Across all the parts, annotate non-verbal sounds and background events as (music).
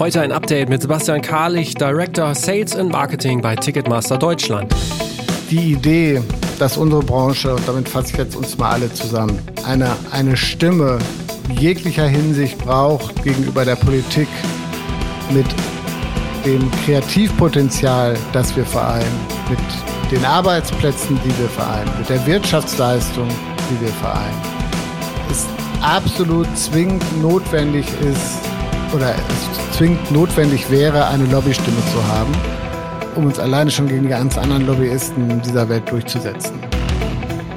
Heute ein Update mit Sebastian Karlich, Director Sales and Marketing bei Ticketmaster Deutschland. Die Idee, dass unsere Branche, und damit fasse ich jetzt uns mal alle zusammen, eine, eine Stimme jeglicher Hinsicht braucht gegenüber der Politik mit dem Kreativpotenzial, das wir vereinen, mit den Arbeitsplätzen, die wir vereinen, mit der Wirtschaftsleistung, die wir vereinen, ist absolut zwingend notwendig ist oder es zwingend notwendig wäre, eine Lobbystimme zu haben, um uns alleine schon gegen die ganz anderen Lobbyisten dieser Welt durchzusetzen.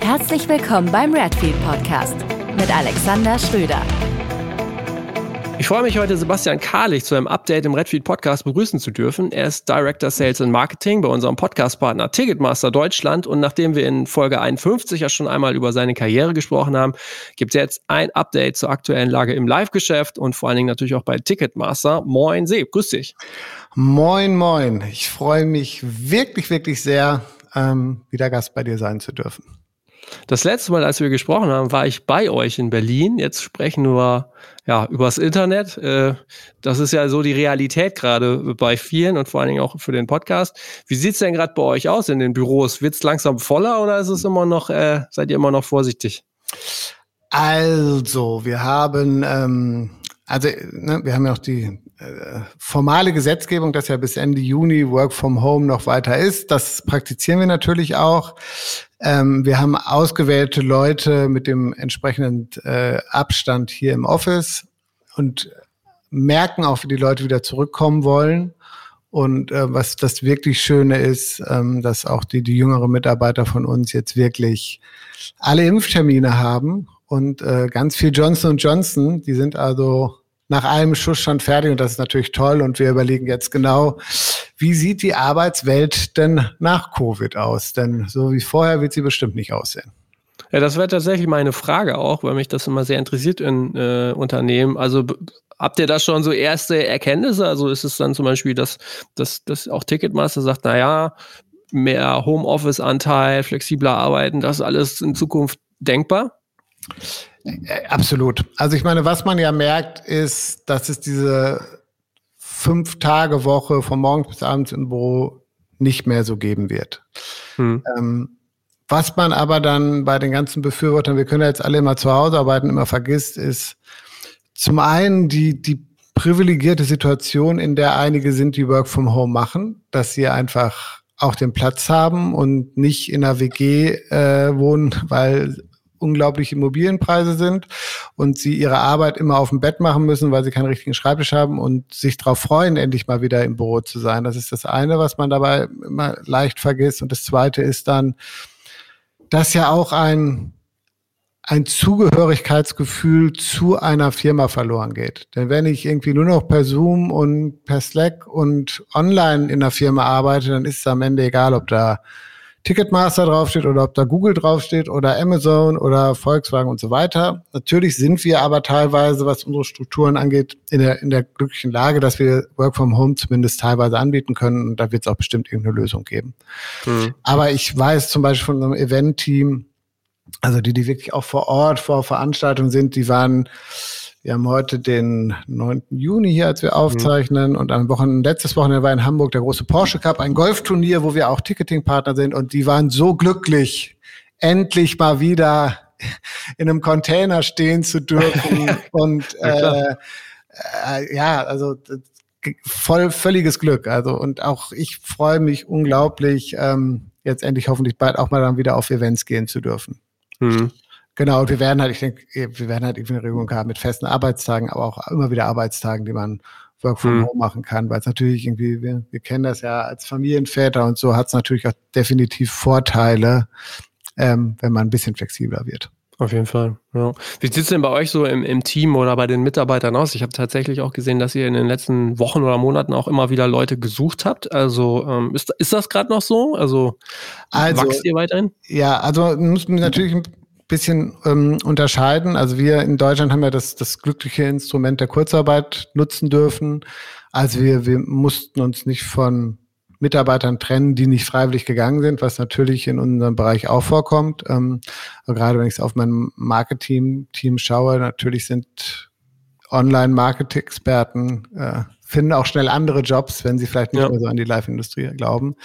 Herzlich willkommen beim Redfield Podcast mit Alexander Schröder. Ich freue mich heute, Sebastian Karlich zu einem Update im Redfield Podcast begrüßen zu dürfen. Er ist Director Sales and Marketing bei unserem Podcastpartner Ticketmaster Deutschland. Und nachdem wir in Folge 51 ja schon einmal über seine Karriere gesprochen haben, gibt es jetzt ein Update zur aktuellen Lage im Live-Geschäft und vor allen Dingen natürlich auch bei Ticketmaster. Moin, Seb, grüß dich. Moin, moin. Ich freue mich wirklich, wirklich sehr, ähm, wieder Gast bei dir sein zu dürfen. Das letzte Mal, als wir gesprochen haben, war ich bei euch in Berlin. Jetzt sprechen wir ja übers Internet. Äh, das ist ja so die Realität gerade bei vielen und vor allen Dingen auch für den Podcast. Wie sieht's denn gerade bei euch aus in den Büros? Wird's langsam voller oder ist es immer noch, äh, seid ihr immer noch vorsichtig? Also, wir haben ähm, also ne, wir haben ja auch die äh, formale Gesetzgebung, dass ja bis Ende Juni Work from Home noch weiter ist. Das praktizieren wir natürlich auch. Ähm, wir haben ausgewählte Leute mit dem entsprechenden äh, Abstand hier im Office und merken auch, wie die Leute wieder zurückkommen wollen. Und äh, was das wirklich Schöne ist, ähm, dass auch die, die jüngeren Mitarbeiter von uns jetzt wirklich alle Impftermine haben und äh, ganz viel Johnson Johnson. Die sind also nach einem Schuss schon fertig und das ist natürlich toll. Und wir überlegen jetzt genau, wie sieht die Arbeitswelt denn nach Covid aus? Denn so wie vorher wird sie bestimmt nicht aussehen. Ja, das wäre tatsächlich meine Frage auch, weil mich das immer sehr interessiert in äh, Unternehmen. Also habt ihr da schon so erste Erkenntnisse? Also ist es dann zum Beispiel, dass, dass, dass auch Ticketmaster sagt, naja, mehr Homeoffice-Anteil, flexibler Arbeiten, das ist alles in Zukunft denkbar? Äh, absolut. Also ich meine, was man ja merkt, ist, dass es diese fünf Tage Woche von morgens bis abends im Büro nicht mehr so geben wird. Hm. Ähm, was man aber dann bei den ganzen Befürwortern, wir können ja jetzt alle immer zu Hause arbeiten, immer vergisst, ist zum einen die, die privilegierte Situation, in der einige sind, die Work from Home machen, dass sie einfach auch den Platz haben und nicht in einer WG äh, wohnen, weil unglaubliche Immobilienpreise sind und sie ihre Arbeit immer auf dem Bett machen müssen, weil sie keinen richtigen Schreibtisch haben und sich darauf freuen, endlich mal wieder im Büro zu sein. Das ist das eine, was man dabei immer leicht vergisst. Und das zweite ist dann, dass ja auch ein ein Zugehörigkeitsgefühl zu einer Firma verloren geht. Denn wenn ich irgendwie nur noch per Zoom und per Slack und online in der Firma arbeite, dann ist es am Ende egal, ob da Ticketmaster draufsteht oder ob da Google draufsteht oder Amazon oder Volkswagen und so weiter. Natürlich sind wir aber teilweise, was unsere Strukturen angeht, in der, in der glücklichen Lage, dass wir Work from Home zumindest teilweise anbieten können und da wird es auch bestimmt irgendeine Lösung geben. Mhm. Aber ich weiß zum Beispiel von einem Event-Team, also die, die wirklich auch vor Ort vor Veranstaltungen sind, die waren wir haben heute den 9. Juni hier, als wir mhm. aufzeichnen. Mhm. Und am Wochenende, letztes Wochenende war in Hamburg der große Porsche Cup, ein Golfturnier, wo wir auch Ticketing-Partner sind. Und die waren so glücklich, endlich mal wieder (laughs) in einem Container stehen zu dürfen. (laughs) und äh, äh, ja, also voll völliges Glück. Also und auch ich freue mich unglaublich, ähm, jetzt endlich hoffentlich bald auch mal dann wieder auf Events gehen zu dürfen. Mhm. Genau, und wir werden halt, ich denke, wir werden halt irgendwie eine Regelung haben mit festen Arbeitstagen, aber auch immer wieder Arbeitstagen, die man Work from mhm. Home machen kann, weil es natürlich irgendwie, wir, wir kennen das ja als Familienväter und so, hat es natürlich auch definitiv Vorteile, ähm, wenn man ein bisschen flexibler wird. Auf jeden Fall. Ja. Wie sieht es denn bei euch so im, im Team oder bei den Mitarbeitern aus? Ich habe tatsächlich auch gesehen, dass ihr in den letzten Wochen oder Monaten auch immer wieder Leute gesucht habt. Also ähm, ist, ist das gerade noch so? Also, also wächst ihr weiterhin? Ja, also müssen wir natürlich bisschen ähm, unterscheiden. Also wir in Deutschland haben ja das, das glückliche Instrument der Kurzarbeit nutzen dürfen. Also wir, wir mussten uns nicht von Mitarbeitern trennen, die nicht freiwillig gegangen sind, was natürlich in unserem Bereich auch vorkommt. Ähm, gerade wenn ich auf mein Marketing-Team schaue, natürlich sind Online-Marketing-Experten äh, finden auch schnell andere Jobs, wenn sie vielleicht nicht ja. mehr so an die Live-Industrie glauben.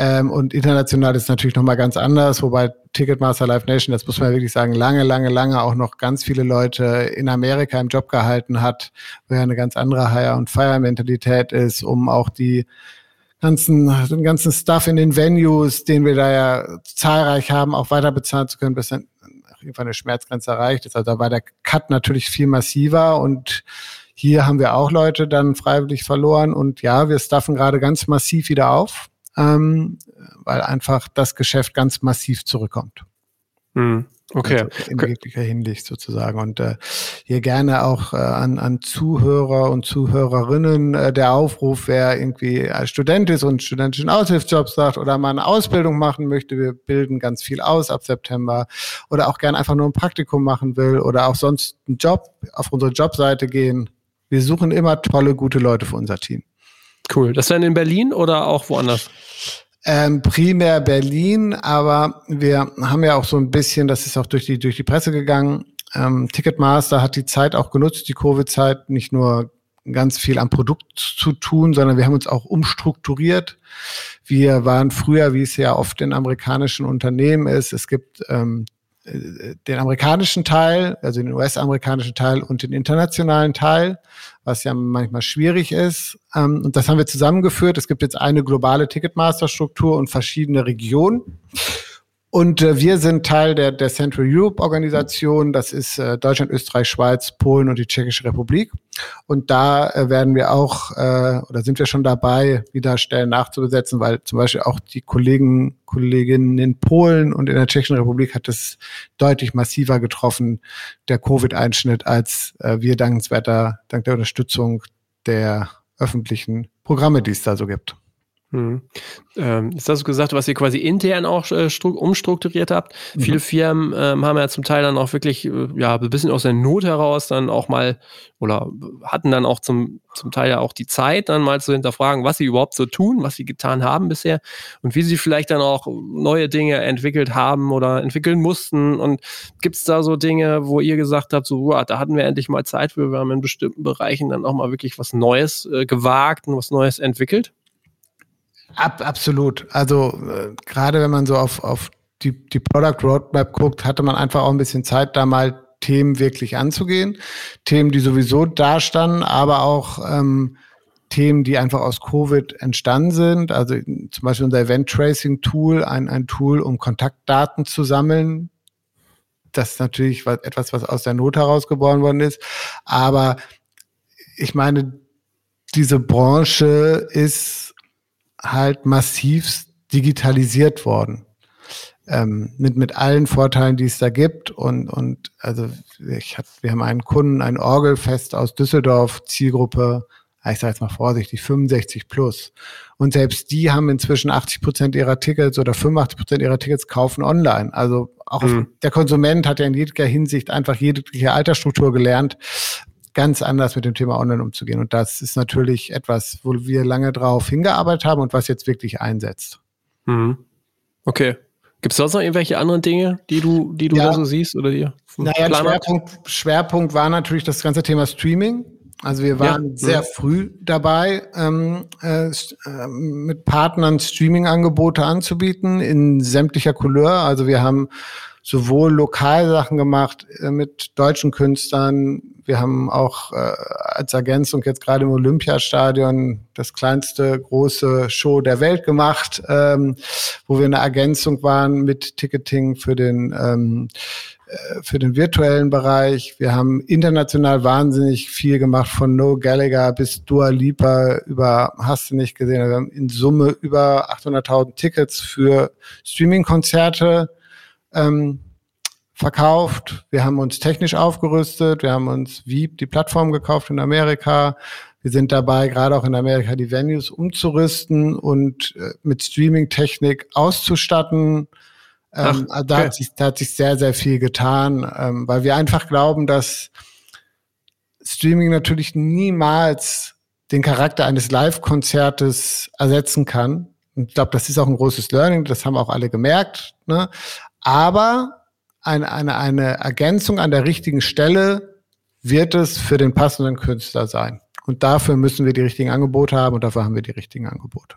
Ähm, und international ist natürlich nochmal ganz anders, wobei Ticketmaster Live Nation, das muss man wirklich sagen, lange, lange, lange auch noch ganz viele Leute in Amerika im Job gehalten hat, wo ja eine ganz andere Hire- und Fire-Mentalität ist, um auch die ganzen, den ganzen Stuff in den Venues, den wir da ja zahlreich haben, auch weiter bezahlen zu können, bis dann irgendwann eine Schmerzgrenze erreicht ist. Also da war der Cut natürlich viel massiver und hier haben wir auch Leute dann freiwillig verloren und ja, wir staffen gerade ganz massiv wieder auf, ähm, weil einfach das Geschäft ganz massiv zurückkommt. Hm. Okay. Also in jeglicher Hinsicht sozusagen. Und äh, hier gerne auch äh, an, an Zuhörer und Zuhörerinnen äh, der Aufruf, wer irgendwie als Student ist und studentischen Aushilfsjobs sagt oder mal eine Ausbildung machen möchte. Wir bilden ganz viel aus ab September oder auch gerne einfach nur ein Praktikum machen will oder auch sonst einen Job auf unsere Jobseite gehen. Wir suchen immer tolle, gute Leute für unser Team. Cool. Das dann in Berlin oder auch woanders? Ähm, primär Berlin, aber wir haben ja auch so ein bisschen, das ist auch durch die, durch die Presse gegangen. Ähm, Ticketmaster hat die Zeit auch genutzt, die Covid-Zeit, nicht nur ganz viel am Produkt zu tun, sondern wir haben uns auch umstrukturiert. Wir waren früher, wie es ja oft in amerikanischen Unternehmen ist, es gibt ähm, den amerikanischen Teil, also den US-amerikanischen Teil und den internationalen Teil, was ja manchmal schwierig ist. Ähm, und das haben wir zusammengeführt. Es gibt jetzt eine globale Ticketmaster-Struktur und verschiedene Regionen. Und äh, wir sind Teil der, der Central Europe Organisation. Das ist äh, Deutschland, Österreich, Schweiz, Polen und die Tschechische Republik. Und da äh, werden wir auch äh, oder sind wir schon dabei, wieder Stellen nachzubesetzen, weil zum Beispiel auch die Kollegen, Kolleginnen in Polen und in der Tschechischen Republik hat es deutlich massiver getroffen, der Covid-Einschnitt, als äh, wir dankenswerter, dank der Unterstützung der öffentlichen Programme, die es da so gibt. Hm. Ähm, jetzt hast du gesagt, was ihr quasi intern auch äh, umstrukturiert habt. Mhm. Viele Firmen ähm, haben ja zum Teil dann auch wirklich, äh, ja, ein bisschen aus der Not heraus dann auch mal oder hatten dann auch zum, zum Teil ja auch die Zeit, dann mal zu hinterfragen, was sie überhaupt so tun, was sie getan haben bisher und wie sie vielleicht dann auch neue Dinge entwickelt haben oder entwickeln mussten. Und gibt es da so Dinge, wo ihr gesagt habt, so, wow, da hatten wir endlich mal Zeit für, wir haben in bestimmten Bereichen dann auch mal wirklich was Neues äh, gewagt und was Neues entwickelt? Ab, absolut. Also äh, gerade wenn man so auf, auf die, die Product Roadmap guckt, hatte man einfach auch ein bisschen Zeit, da mal Themen wirklich anzugehen. Themen, die sowieso da standen, aber auch ähm, Themen, die einfach aus Covid entstanden sind. Also zum Beispiel unser Event Tracing Tool, ein, ein Tool, um Kontaktdaten zu sammeln. Das ist natürlich was, etwas, was aus der Not herausgeboren worden ist. Aber ich meine, diese Branche ist halt massiv digitalisiert worden. Ähm, mit, mit allen Vorteilen, die es da gibt. Und, und also ich hab, wir haben einen Kunden, ein Orgelfest aus Düsseldorf, Zielgruppe, ich sage jetzt mal vorsichtig, 65 plus. Und selbst die haben inzwischen 80 Prozent ihrer Tickets oder 85 Prozent ihrer Tickets kaufen online. Also auch mhm. der Konsument hat ja in jeder Hinsicht einfach jegliche Altersstruktur gelernt, ganz anders mit dem Thema Online umzugehen. Und das ist natürlich etwas, wo wir lange drauf hingearbeitet haben und was jetzt wirklich einsetzt. Mhm. Okay. Gibt es sonst noch irgendwelche anderen Dinge, die du, die du ja. da so siehst oder dir? Naja, Schwerpunkt, Schwerpunkt war natürlich das ganze Thema Streaming. Also wir waren ja. sehr früh dabei, ähm, äh, äh, mit Partnern Streaming-Angebote anzubieten in sämtlicher Couleur. Also wir haben sowohl Lokalsachen gemacht äh, mit deutschen Künstlern. Wir haben auch äh, als Ergänzung jetzt gerade im Olympiastadion das kleinste große Show der Welt gemacht, ähm, wo wir eine Ergänzung waren mit Ticketing für den ähm, äh, für den virtuellen Bereich. Wir haben international wahnsinnig viel gemacht, von No Gallagher bis Dua Lipa über, hast du nicht gesehen, wir haben in Summe über 800.000 Tickets für Streaming-Konzerte ähm, verkauft. Wir haben uns technisch aufgerüstet. Wir haben uns Veep, die Plattform gekauft in Amerika. Wir sind dabei, gerade auch in Amerika, die Venues umzurüsten und äh, mit Streaming-Technik auszustatten. Ähm, Ach, okay. da, hat sich, da hat sich sehr, sehr viel getan, ähm, weil wir einfach glauben, dass Streaming natürlich niemals den Charakter eines Live-Konzertes ersetzen kann. Und ich glaube, das ist auch ein großes Learning, das haben auch alle gemerkt. Ne? Aber eine, eine, eine Ergänzung an der richtigen Stelle wird es für den passenden Künstler sein. Und dafür müssen wir die richtigen Angebote haben und dafür haben wir die richtigen Angebote.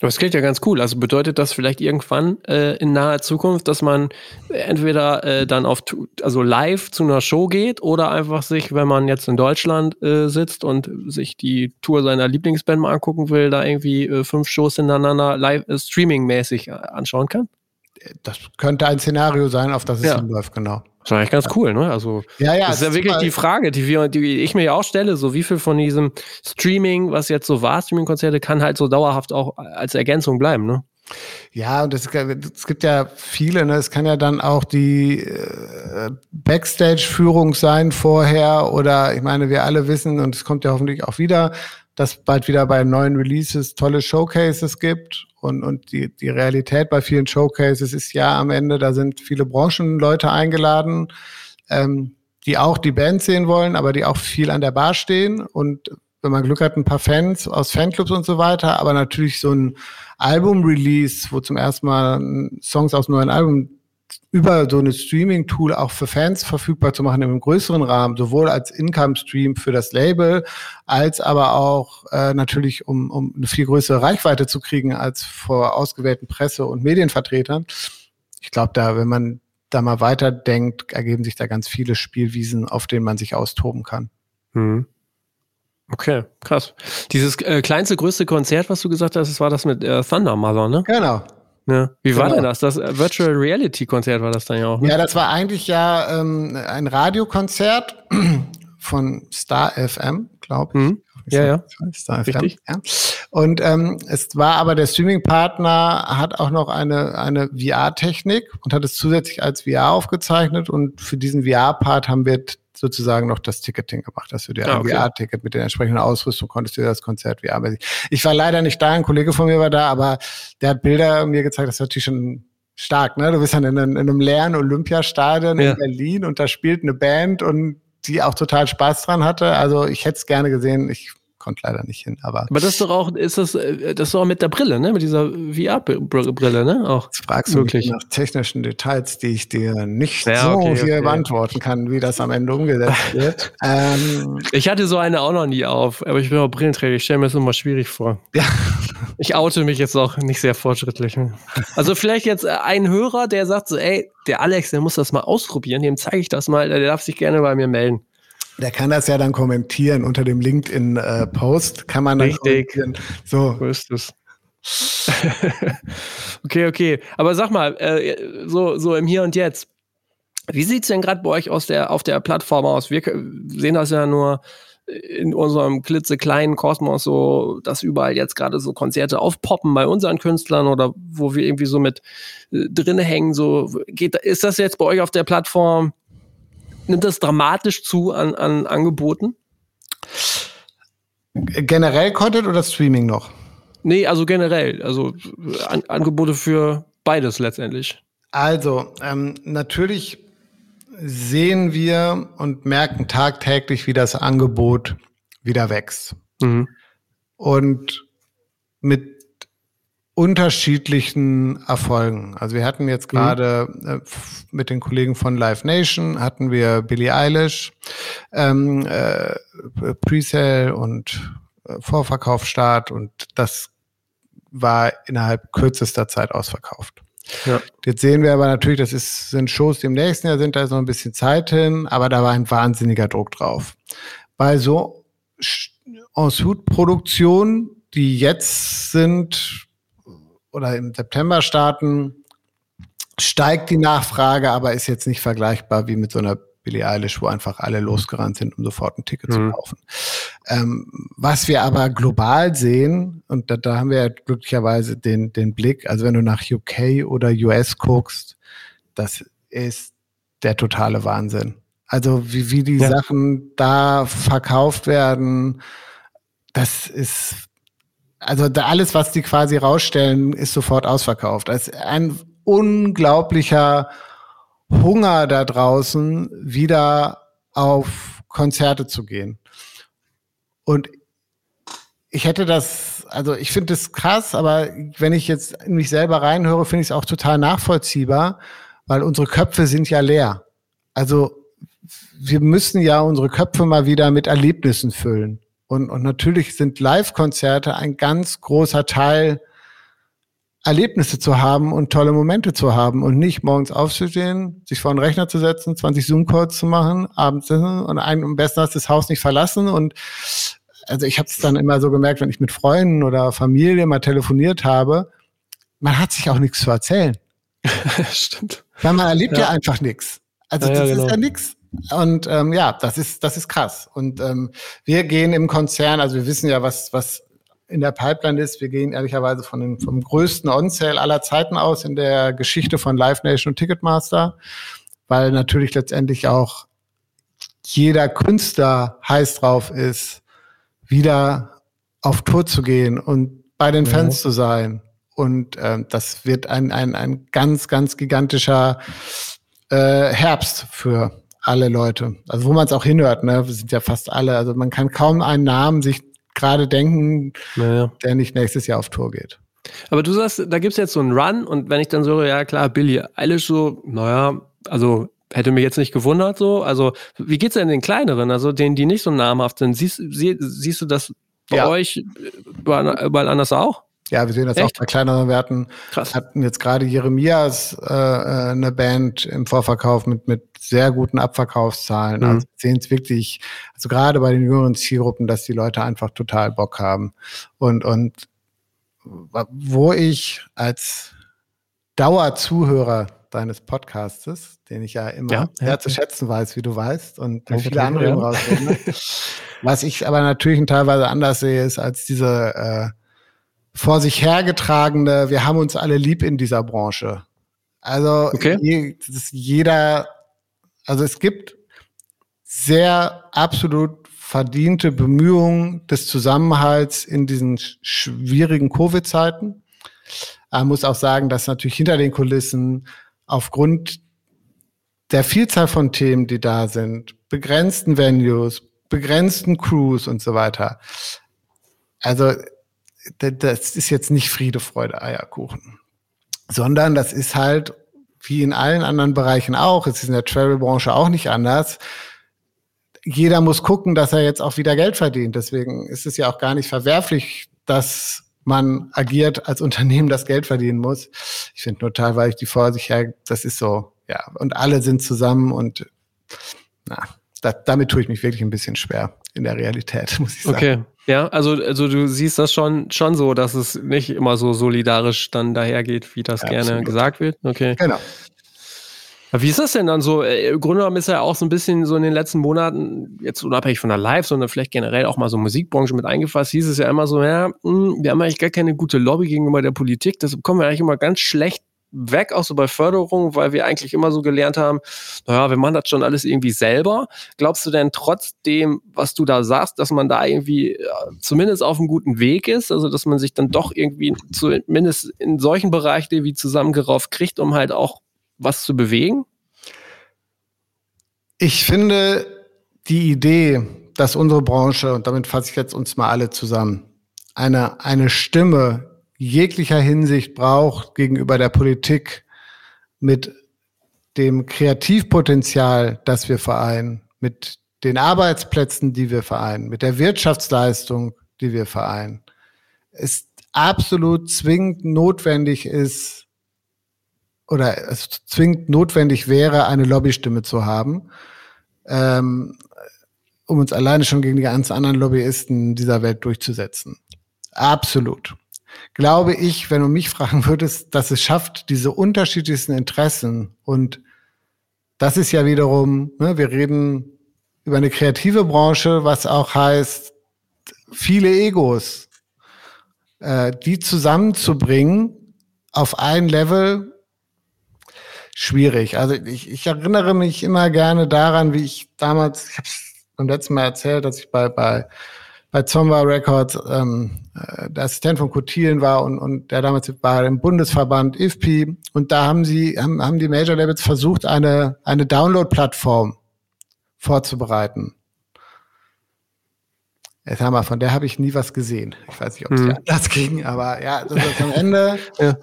Das klingt ja ganz cool. Also bedeutet das vielleicht irgendwann äh, in naher Zukunft, dass man entweder äh, dann auf also live zu einer Show geht oder einfach sich, wenn man jetzt in Deutschland äh, sitzt und sich die Tour seiner Lieblingsband mal angucken will, da irgendwie äh, fünf Shows hintereinander live äh, streaming-mäßig äh, anschauen kann? Das könnte ein Szenario sein, auf das es ja. hinläuft, genau. Das ist eigentlich ganz cool, ne? Also, ja, ja, das ist ja wirklich die Frage, die, wir, die ich mir ja auch stelle, so wie viel von diesem Streaming, was jetzt so war, Streaming-Konzerte, kann halt so dauerhaft auch als Ergänzung bleiben, ne? Ja, und es, es gibt ja viele, ne? Es kann ja dann auch die äh, Backstage-Führung sein vorher oder ich meine, wir alle wissen, und es kommt ja hoffentlich auch wieder, dass bald wieder bei neuen Releases tolle Showcases gibt und, und die, die Realität bei vielen Showcases ist ja am Ende, da sind viele Branchenleute eingeladen, ähm, die auch die Band sehen wollen, aber die auch viel an der Bar stehen. Und wenn man Glück hat, ein paar Fans aus Fanclubs und so weiter, aber natürlich so ein Album-Release, wo zum ersten Mal Songs aus einem neuen Album über so eine Streaming-Tool auch für Fans verfügbar zu machen im größeren Rahmen, sowohl als Income-Stream für das Label, als aber auch äh, natürlich, um, um eine viel größere Reichweite zu kriegen als vor ausgewählten Presse- und Medienvertretern. Ich glaube, da, wenn man da mal weiterdenkt, ergeben sich da ganz viele Spielwiesen, auf denen man sich austoben kann. Mhm. Okay, krass. Dieses äh, kleinste, größte Konzert, was du gesagt hast, das war das mit äh, Thunder Mother, ne? Genau, ja. Wie war genau. denn das? Das äh, Virtual Reality Konzert war das dann ja auch. Ne? Ja, das war eigentlich ja ähm, ein Radiokonzert (clears throat) von Star FM, glaube ich. Mhm. Ja, ja. Star FM, ja. Und ähm, es war aber der Streaming-Partner hat auch noch eine, eine VR-Technik und hat es zusätzlich als VR aufgezeichnet. Und für diesen VR-Part haben wir sozusagen noch das Ticketing gemacht, dass du dir ah, ein okay. VR-Ticket mit der entsprechenden Ausrüstung konntest du das Konzert VR-mäßig. Ich war leider nicht da, ein Kollege von mir war da, aber der hat Bilder mir gezeigt, das war natürlich schon stark, ne? Du bist dann in einem, in einem leeren Olympiastadion ja. in Berlin und da spielt eine Band und die auch total Spaß dran hatte. Also ich hätte es gerne gesehen. Ich konnte leider nicht hin. Aber, aber das ist doch auch, ist das, äh, das ist auch mit der Brille, ne? Mit dieser VR-Brille, ne? Auch. Jetzt fragst du mich nach technischen Details, die ich dir nicht ja, so okay, viel okay. beantworten kann, wie das am Ende umgesetzt (laughs) wird. ähm, ich hatte so eine auch noch nie auf, aber ich bin auch Brillenträger. Ich stelle mir das immer schwierig vor. Ja. Ich oute mich jetzt auch nicht sehr fortschrittlich. Also vielleicht jetzt äh, ein Hörer, der sagt so, ey, der Alex, der muss das mal ausprobieren, dem zeige ich das mal, der darf sich gerne bei mir melden. Der kann das ja dann kommentieren unter dem LinkedIn-Post. Äh, kann man dann Richtig. So. so ist es. (laughs) okay, okay. Aber sag mal, äh, so, so im Hier und Jetzt. Wie sieht es denn gerade bei euch aus der, auf der Plattform aus? Wir sehen das ja nur in unserem klitzekleinen Kosmos so, dass überall jetzt gerade so Konzerte aufpoppen bei unseren Künstlern oder wo wir irgendwie so mit äh, drinne hängen. So geht, ist das jetzt bei euch auf der Plattform nimmt das dramatisch zu an, an Angeboten? Generell Content oder Streaming noch? Nee, also generell. Also an, Angebote für beides letztendlich. Also, ähm, natürlich sehen wir und merken tagtäglich, wie das Angebot wieder wächst. Mhm. Und mit unterschiedlichen Erfolgen. Also wir hatten jetzt mhm. gerade mhm. mit den Kollegen von Live Nation hatten wir Billie Eilish, ähm, äh, Presale und äh, Vorverkaufsstart und das war innerhalb kürzester Zeit ausverkauft. Ja. Jetzt sehen wir aber natürlich, das ist, sind Shows, die im nächsten Jahr sind, da ist noch ein bisschen Zeit hin, aber da war ein wahnsinniger Druck drauf. Bei so En-Suite-Produktionen, die jetzt sind, oder im September starten, steigt die Nachfrage, aber ist jetzt nicht vergleichbar wie mit so einer Billie Eilish, wo einfach alle losgerannt sind, um sofort ein Ticket mhm. zu kaufen. Ähm, was wir aber global sehen, und da, da haben wir ja glücklicherweise den, den Blick, also wenn du nach UK oder US guckst, das ist der totale Wahnsinn. Also wie, wie die ja. Sachen da verkauft werden, das ist also da alles, was die quasi rausstellen, ist sofort ausverkauft. Es ist ein unglaublicher Hunger da draußen, wieder auf Konzerte zu gehen. Und ich hätte das, also ich finde das krass, aber wenn ich jetzt in mich selber reinhöre, finde ich es auch total nachvollziehbar, weil unsere Köpfe sind ja leer. Also wir müssen ja unsere Köpfe mal wieder mit Erlebnissen füllen. Und, und natürlich sind Live-Konzerte ein ganz großer Teil, Erlebnisse zu haben und tolle Momente zu haben und nicht morgens aufzustehen, sich vor den Rechner zu setzen, 20 Zoom-Calls zu machen, abends und einen, am besten hast das Haus nicht verlassen. Und also ich habe es dann immer so gemerkt, wenn ich mit Freunden oder Familie mal telefoniert habe, man hat sich auch nichts zu erzählen. (laughs) Stimmt. Weil man erlebt ja, ja einfach nichts. Also ja, das genau. ist ja nichts. Und ähm, ja, das ist, das ist krass. Und ähm, wir gehen im Konzern, also wir wissen ja, was, was in der Pipeline ist. Wir gehen ehrlicherweise von dem, vom größten On-Sale aller Zeiten aus in der Geschichte von Live Nation und Ticketmaster, weil natürlich letztendlich auch jeder Künstler heiß drauf ist, wieder auf Tour zu gehen und bei den Fans ja. zu sein. Und ähm, das wird ein, ein, ein ganz, ganz gigantischer äh, Herbst für alle Leute. Also wo man es auch hinhört, ne? Sind ja fast alle. Also man kann kaum einen Namen sich gerade denken, naja. der nicht nächstes Jahr auf Tour geht. Aber du sagst, da gibt's jetzt so einen Run und wenn ich dann so, ja klar, Billy Eilish so, naja, also hätte mich jetzt nicht gewundert so. Also wie geht's denn den kleineren, also denen, die nicht so namhaft sind? Siehst, sie, siehst du das bei ja. euch überall, überall anders auch? Ja, wir sehen das Echt? auch bei kleineren Werten. Krass. Hatten jetzt gerade Jeremias äh, äh, eine Band im Vorverkauf mit, mit sehr guten Abverkaufszahlen. Mhm. Also sehen es wirklich, also gerade bei den jüngeren Zielgruppen, dass die Leute einfach total Bock haben. Und, und wo ich als Dauerzuhörer deines Podcastes, den ich ja immer ja, sehr ja, zu schätzen weiß, wie du weißt, und Danke viele andere ja. rausreden. (laughs) Was ich aber natürlich teilweise anders sehe, ist als diese äh, vor sich hergetragene, wir haben uns alle lieb in dieser Branche. Also okay. je, jeder, also es gibt sehr absolut verdiente Bemühungen des Zusammenhalts in diesen schwierigen Covid-Zeiten. Man muss auch sagen, dass natürlich hinter den Kulissen aufgrund der Vielzahl von Themen, die da sind, begrenzten Venues, begrenzten Crews und so weiter. Also das ist jetzt nicht Friede, Freude, Eierkuchen, sondern das ist halt wie in allen anderen Bereichen auch, es ist in der Travel-Branche auch nicht anders. Jeder muss gucken, dass er jetzt auch wieder Geld verdient. Deswegen ist es ja auch gar nicht verwerflich, dass man agiert als (laughs) Unternehmen, das Geld verdienen muss. Ich finde nur teilweise die Vorsicht, ja, das ist so, ja, und alle sind zusammen und na, da, damit tue ich mich wirklich ein bisschen schwer in der Realität, (laughs) muss ich sagen. Okay. Ja, also, also du siehst das schon, schon so, dass es nicht immer so solidarisch dann dahergeht, wie das ja, gerne absolut. gesagt wird. Okay. Genau. Wie ist das denn dann so? Äh, Im Grunde genommen ist ja auch so ein bisschen so in den letzten Monaten, jetzt unabhängig von der Live, sondern vielleicht generell auch mal so Musikbranche mit eingefasst, hieß es ja immer so, ja, hm, wir haben eigentlich gar keine gute Lobby gegenüber der Politik, deshalb kommen wir eigentlich immer ganz schlecht weg, auch so bei Förderung, weil wir eigentlich immer so gelernt haben, naja, wir machen das schon alles irgendwie selber. Glaubst du denn trotzdem, was du da sagst, dass man da irgendwie äh, zumindest auf einem guten Weg ist? Also, dass man sich dann doch irgendwie zumindest in solchen Bereichen irgendwie zusammengerauft kriegt, um halt auch was zu bewegen? Ich finde die Idee, dass unsere Branche, und damit fasse ich jetzt uns mal alle zusammen, eine, eine Stimme jeglicher Hinsicht braucht gegenüber der Politik mit dem Kreativpotenzial, das wir vereinen, mit den Arbeitsplätzen, die wir vereinen, mit der Wirtschaftsleistung, die wir vereinen, ist absolut zwingend notwendig ist oder es zwingend notwendig wäre, eine Lobbystimme zu haben, ähm, um uns alleine schon gegen die ganzen anderen Lobbyisten dieser Welt durchzusetzen. Absolut glaube ich, wenn du mich fragen würdest, dass es schafft, diese unterschiedlichsten Interessen und das ist ja wiederum, ne, wir reden über eine kreative Branche, was auch heißt, viele Egos, äh, die zusammenzubringen auf ein Level, schwierig. Also ich, ich erinnere mich immer gerne daran, wie ich damals, ich habe es beim letzten Mal erzählt, dass ich bei, bei bei Zomba Records ähm, äh, der Assistent von Kotilen war und, und der damals war im Bundesverband IFPI und da haben sie haben, haben die Major Labels versucht eine eine Download-Plattform vorzubereiten. Jetzt haben wir, von der habe ich nie was gesehen. Ich weiß nicht, ob es hm. anders ging, aber ja, das ist am (laughs) Ende ja.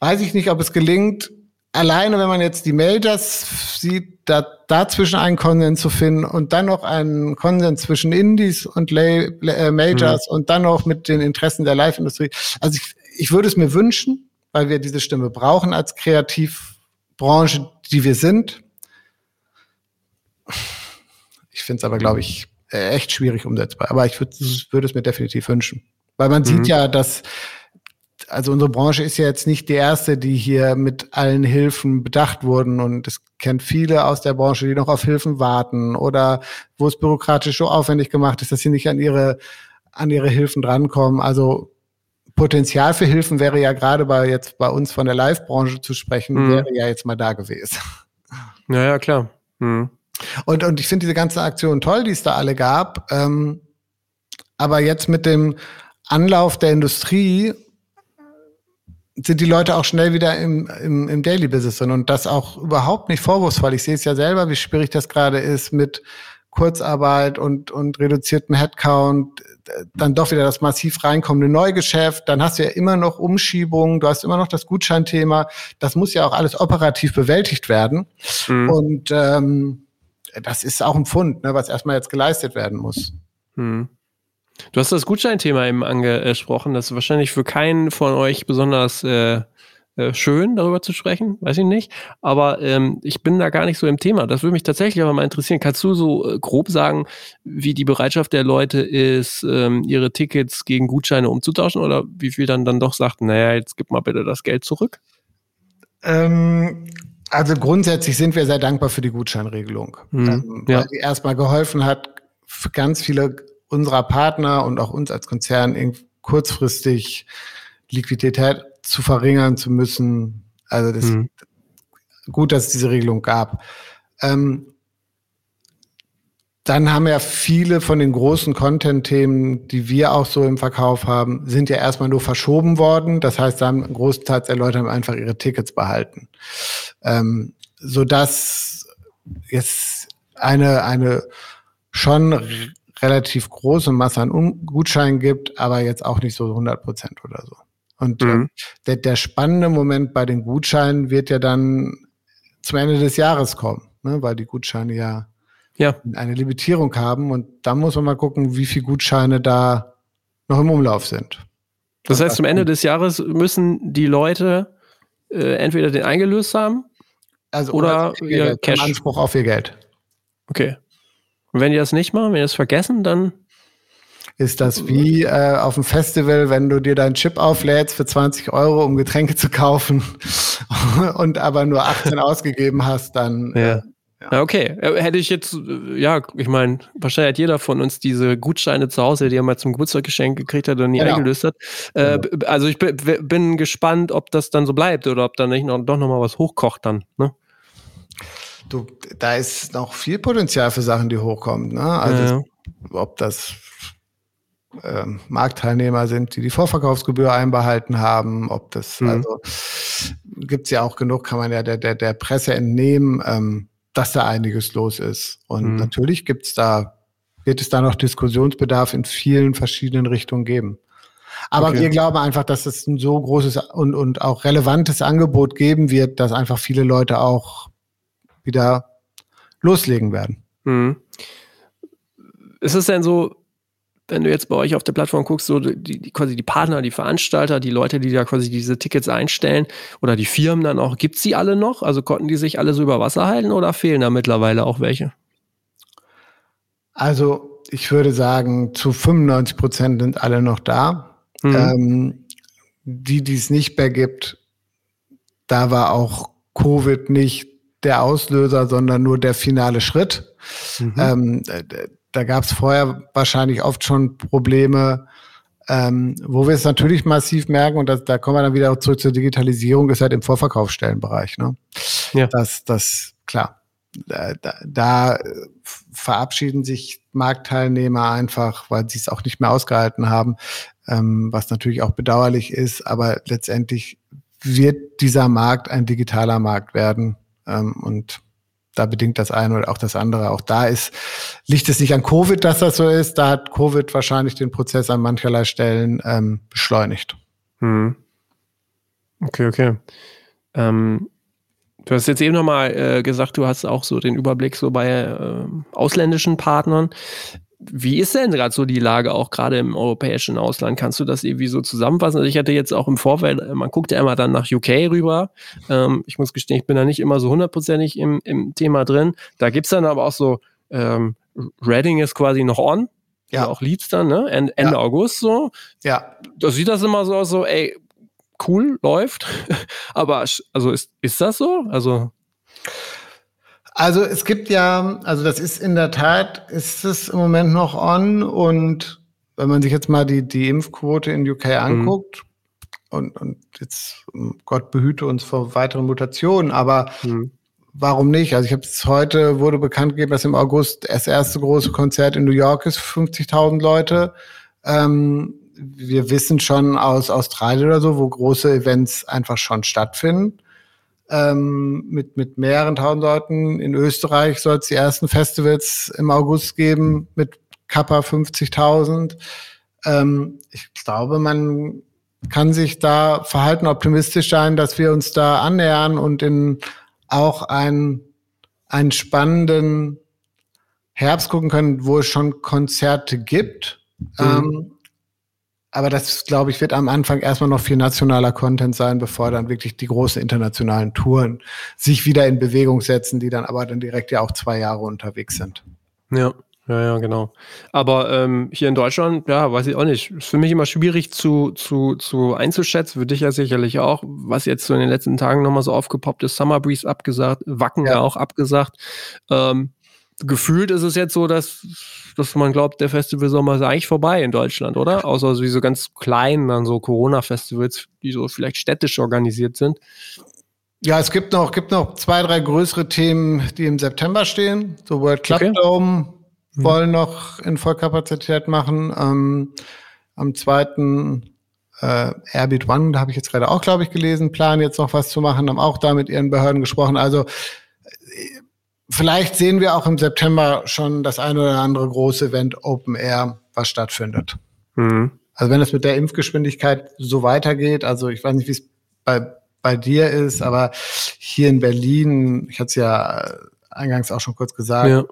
weiß ich nicht, ob es gelingt, alleine, wenn man jetzt die Majors sieht, da, dazwischen einen Konsens zu finden und dann noch einen Konsens zwischen Indies und Lay, äh, Majors mhm. und dann noch mit den Interessen der Live-Industrie. Also ich, ich würde es mir wünschen, weil wir diese Stimme brauchen als Kreativbranche, die wir sind. Ich finde es aber, glaube ich, echt schwierig umsetzbar. Aber ich würde würd es mir definitiv wünschen. Weil man mhm. sieht ja, dass also unsere Branche ist ja jetzt nicht die erste, die hier mit allen Hilfen bedacht wurden und es kennt viele aus der Branche, die noch auf Hilfen warten oder wo es bürokratisch so aufwendig gemacht ist, dass sie nicht an ihre an ihre Hilfen drankommen. Also Potenzial für Hilfen wäre ja gerade bei jetzt bei uns von der Live-Branche zu sprechen, mhm. wäre ja jetzt mal da gewesen. Ja, ja, klar. Mhm. Und, und ich finde diese ganze Aktion toll, die es da alle gab. Ähm, aber jetzt mit dem Anlauf der Industrie sind die Leute auch schnell wieder im, im, im Daily Business drin und das auch überhaupt nicht vorwurfsvoll. Ich sehe es ja selber, wie schwierig das gerade ist mit Kurzarbeit und, und reduziertem Headcount, dann doch wieder das massiv reinkommende Neugeschäft, dann hast du ja immer noch Umschiebungen, du hast immer noch das Gutscheinthema, das muss ja auch alles operativ bewältigt werden. Mhm. Und ähm, das ist auch ein Pfund, ne, was erstmal jetzt geleistet werden muss. Mhm. Du hast das Gutscheinthema eben angesprochen. Das ist wahrscheinlich für keinen von euch besonders äh, äh, schön, darüber zu sprechen. Weiß ich nicht. Aber ähm, ich bin da gar nicht so im Thema. Das würde mich tatsächlich aber mal interessieren. Kannst du so äh, grob sagen, wie die Bereitschaft der Leute ist, ähm, ihre Tickets gegen Gutscheine umzutauschen? Oder wie viel dann dann doch sagt, naja, jetzt gib mal bitte das Geld zurück? Ähm, also grundsätzlich sind wir sehr dankbar für die Gutscheinregelung, hm, ähm, ja. weil die erstmal geholfen hat, für ganz viele unserer Partner und auch uns als Konzern kurzfristig Liquidität zu verringern zu müssen. Also das mhm. gut, dass es diese Regelung gab. Ähm, dann haben ja viele von den großen Content-Themen, die wir auch so im Verkauf haben, sind ja erstmal nur verschoben worden. Das heißt, da haben großteils der Leute haben einfach ihre Tickets behalten. Ähm, so dass jetzt eine, eine schon relativ große Masse an Gutscheinen gibt, aber jetzt auch nicht so 100 Prozent oder so. Und äh, mhm. der, der spannende Moment bei den Gutscheinen wird ja dann zum Ende des Jahres kommen, ne? weil die Gutscheine ja, ja eine Limitierung haben und dann muss man mal gucken, wie viele Gutscheine da noch im Umlauf sind. Das heißt, zum Ende des Jahres müssen die Leute äh, entweder den eingelöst haben also oder, oder ihr Cash. Anspruch auf ihr Geld. Okay. Und wenn die das nicht machen, wenn die das vergessen, dann ist das wie äh, auf dem Festival, wenn du dir deinen Chip auflädst für 20 Euro, um Getränke zu kaufen (laughs) und aber nur 18 (laughs) ausgegeben hast, dann. Ja. Äh, ja. Okay, äh, hätte ich jetzt, äh, ja, ich meine, wahrscheinlich hat jeder von uns diese Gutscheine zu Hause, die er mal zum Geburtstagsgeschenk gekriegt hat und nie genau. eingelöst hat. Äh, genau. Also ich bin gespannt, ob das dann so bleibt oder ob da nicht noch, doch nochmal was hochkocht dann. Ne? Du, da ist noch viel Potenzial für Sachen, die hochkommen. Ne? Also ja. ob das äh, Marktteilnehmer sind, die die Vorverkaufsgebühr einbehalten haben, ob das, mhm. also gibt's ja auch genug, kann man ja der, der, der Presse entnehmen, ähm, dass da einiges los ist. Und mhm. natürlich gibt's da, wird es da noch Diskussionsbedarf in vielen verschiedenen Richtungen geben. Aber okay. wir glauben einfach, dass es ein so großes und, und auch relevantes Angebot geben wird, dass einfach viele Leute auch wieder loslegen werden. Mhm. Ist es denn so, wenn du jetzt bei euch auf der Plattform guckst, so die, die, quasi die Partner, die Veranstalter, die Leute, die da quasi diese Tickets einstellen oder die Firmen dann auch, gibt es die alle noch? Also konnten die sich alle so über Wasser halten oder fehlen da mittlerweile auch welche? Also ich würde sagen, zu 95 Prozent sind alle noch da. Mhm. Ähm, die, die es nicht mehr gibt, da war auch Covid nicht der Auslöser, sondern nur der finale Schritt. Mhm. Ähm, da gab es vorher wahrscheinlich oft schon Probleme, ähm, wo wir es natürlich massiv merken, und das, da kommen wir dann wieder zurück zur Digitalisierung, ist halt im Vorverkaufsstellenbereich. Ne? Ja. Das, das, klar. Da, da, da verabschieden sich Marktteilnehmer einfach, weil sie es auch nicht mehr ausgehalten haben, ähm, was natürlich auch bedauerlich ist, aber letztendlich wird dieser Markt ein digitaler Markt werden. Ähm, und da bedingt das eine oder auch das andere. Auch da ist, liegt es nicht an Covid, dass das so ist. Da hat Covid wahrscheinlich den Prozess an mancherlei Stellen ähm, beschleunigt. Hm. Okay, okay. Ähm, Du hast jetzt eben nochmal äh, gesagt, du hast auch so den Überblick so bei äh, ausländischen Partnern. Wie ist denn gerade so die Lage auch gerade im europäischen Ausland? Kannst du das irgendwie so zusammenfassen? Also ich hatte jetzt auch im Vorfeld, man guckt ja immer dann nach UK rüber. Ähm, ich muss gestehen, ich bin da nicht immer so hundertprozentig im, im Thema drin. Da gibt es dann aber auch so, ähm, Reading ist quasi noch on. Ja. Also auch Leads dann, ne? Ende, Ende ja. August so. Ja. Da sieht das immer so aus, so, ey, cool, läuft. (laughs) aber also ist, ist das so? Also. Also es gibt ja, also das ist in der Tat, ist es im Moment noch on und wenn man sich jetzt mal die, die Impfquote in UK mhm. anguckt mhm. und, und jetzt, Gott behüte uns vor weiteren Mutationen, aber mhm. warum nicht? Also ich habe es heute, wurde bekannt gegeben, dass im August das erste große Konzert in New York ist, 50.000 Leute. Ähm, wir wissen schon aus Australien oder so, wo große Events einfach schon stattfinden ähm, mit, mit mehreren tausend Leuten. In Österreich soll es die ersten Festivals im August geben mit Kappa 50.000. Ähm, ich glaube, man kann sich da verhalten optimistisch sein, dass wir uns da annähern und in auch einen, einen spannenden Herbst gucken können, wo es schon Konzerte gibt. Mhm. Ähm, aber das, glaube ich, wird am Anfang erstmal noch viel nationaler Content sein, bevor dann wirklich die großen internationalen Touren sich wieder in Bewegung setzen, die dann aber dann direkt ja auch zwei Jahre unterwegs sind. Ja. Ja, ja, genau. Aber ähm, hier in Deutschland, ja, weiß ich auch nicht. Ist für mich immer schwierig zu, zu, zu einzuschätzen, für dich ja sicherlich auch, was jetzt so in den letzten Tagen nochmal so aufgepoppt ist. Summer Breeze abgesagt, Wacken ja, ja auch abgesagt. Ähm, gefühlt ist es jetzt so, dass, dass man glaubt, der Festivalsommer ist eigentlich vorbei in Deutschland, oder? Außer so wie so ganz kleinen, dann so Corona-Festivals, die so vielleicht städtisch organisiert sind. Ja, es gibt noch, gibt noch zwei, drei größere Themen, die im September stehen. So World Club okay. Dome mhm. wollen noch in Vollkapazität machen. Ähm, am zweiten äh, Airbeat One, da habe ich jetzt gerade auch, glaube ich, gelesen, planen jetzt noch was zu machen, haben auch da mit ihren Behörden gesprochen. Also vielleicht sehen wir auch im September schon das eine oder andere große Event Open Air, was stattfindet. Mhm. Also wenn es mit der Impfgeschwindigkeit so weitergeht, also ich weiß nicht, wie es bei, bei dir ist, aber hier in Berlin, ich hatte es ja eingangs auch schon kurz gesagt, ja.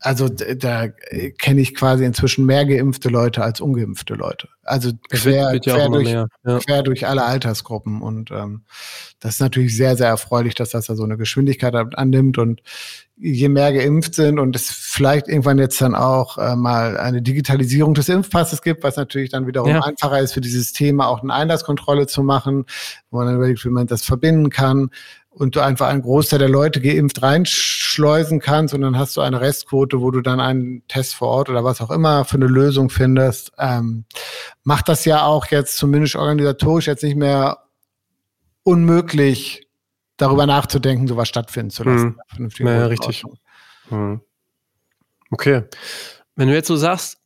Also da kenne ich quasi inzwischen mehr geimpfte Leute als ungeimpfte Leute. Also quer, wird quer, durch, ja. quer durch alle Altersgruppen. Und ähm, das ist natürlich sehr, sehr erfreulich, dass das da so eine Geschwindigkeit annimmt. Und je mehr geimpft sind und es vielleicht irgendwann jetzt dann auch äh, mal eine Digitalisierung des Impfpasses gibt, was natürlich dann wiederum ja. einfacher ist für dieses Thema auch eine Einlasskontrolle zu machen, wo man dann überlegt, wie man das verbinden kann und du einfach einen Großteil der Leute geimpft reinschleusen kannst und dann hast du eine Restquote, wo du dann einen Test vor Ort oder was auch immer für eine Lösung findest, ähm, macht das ja auch jetzt zumindest organisatorisch jetzt nicht mehr unmöglich, darüber nachzudenken, sowas stattfinden zu lassen. Hm. Ja, richtig. Hm. Okay. Wenn du jetzt so sagst,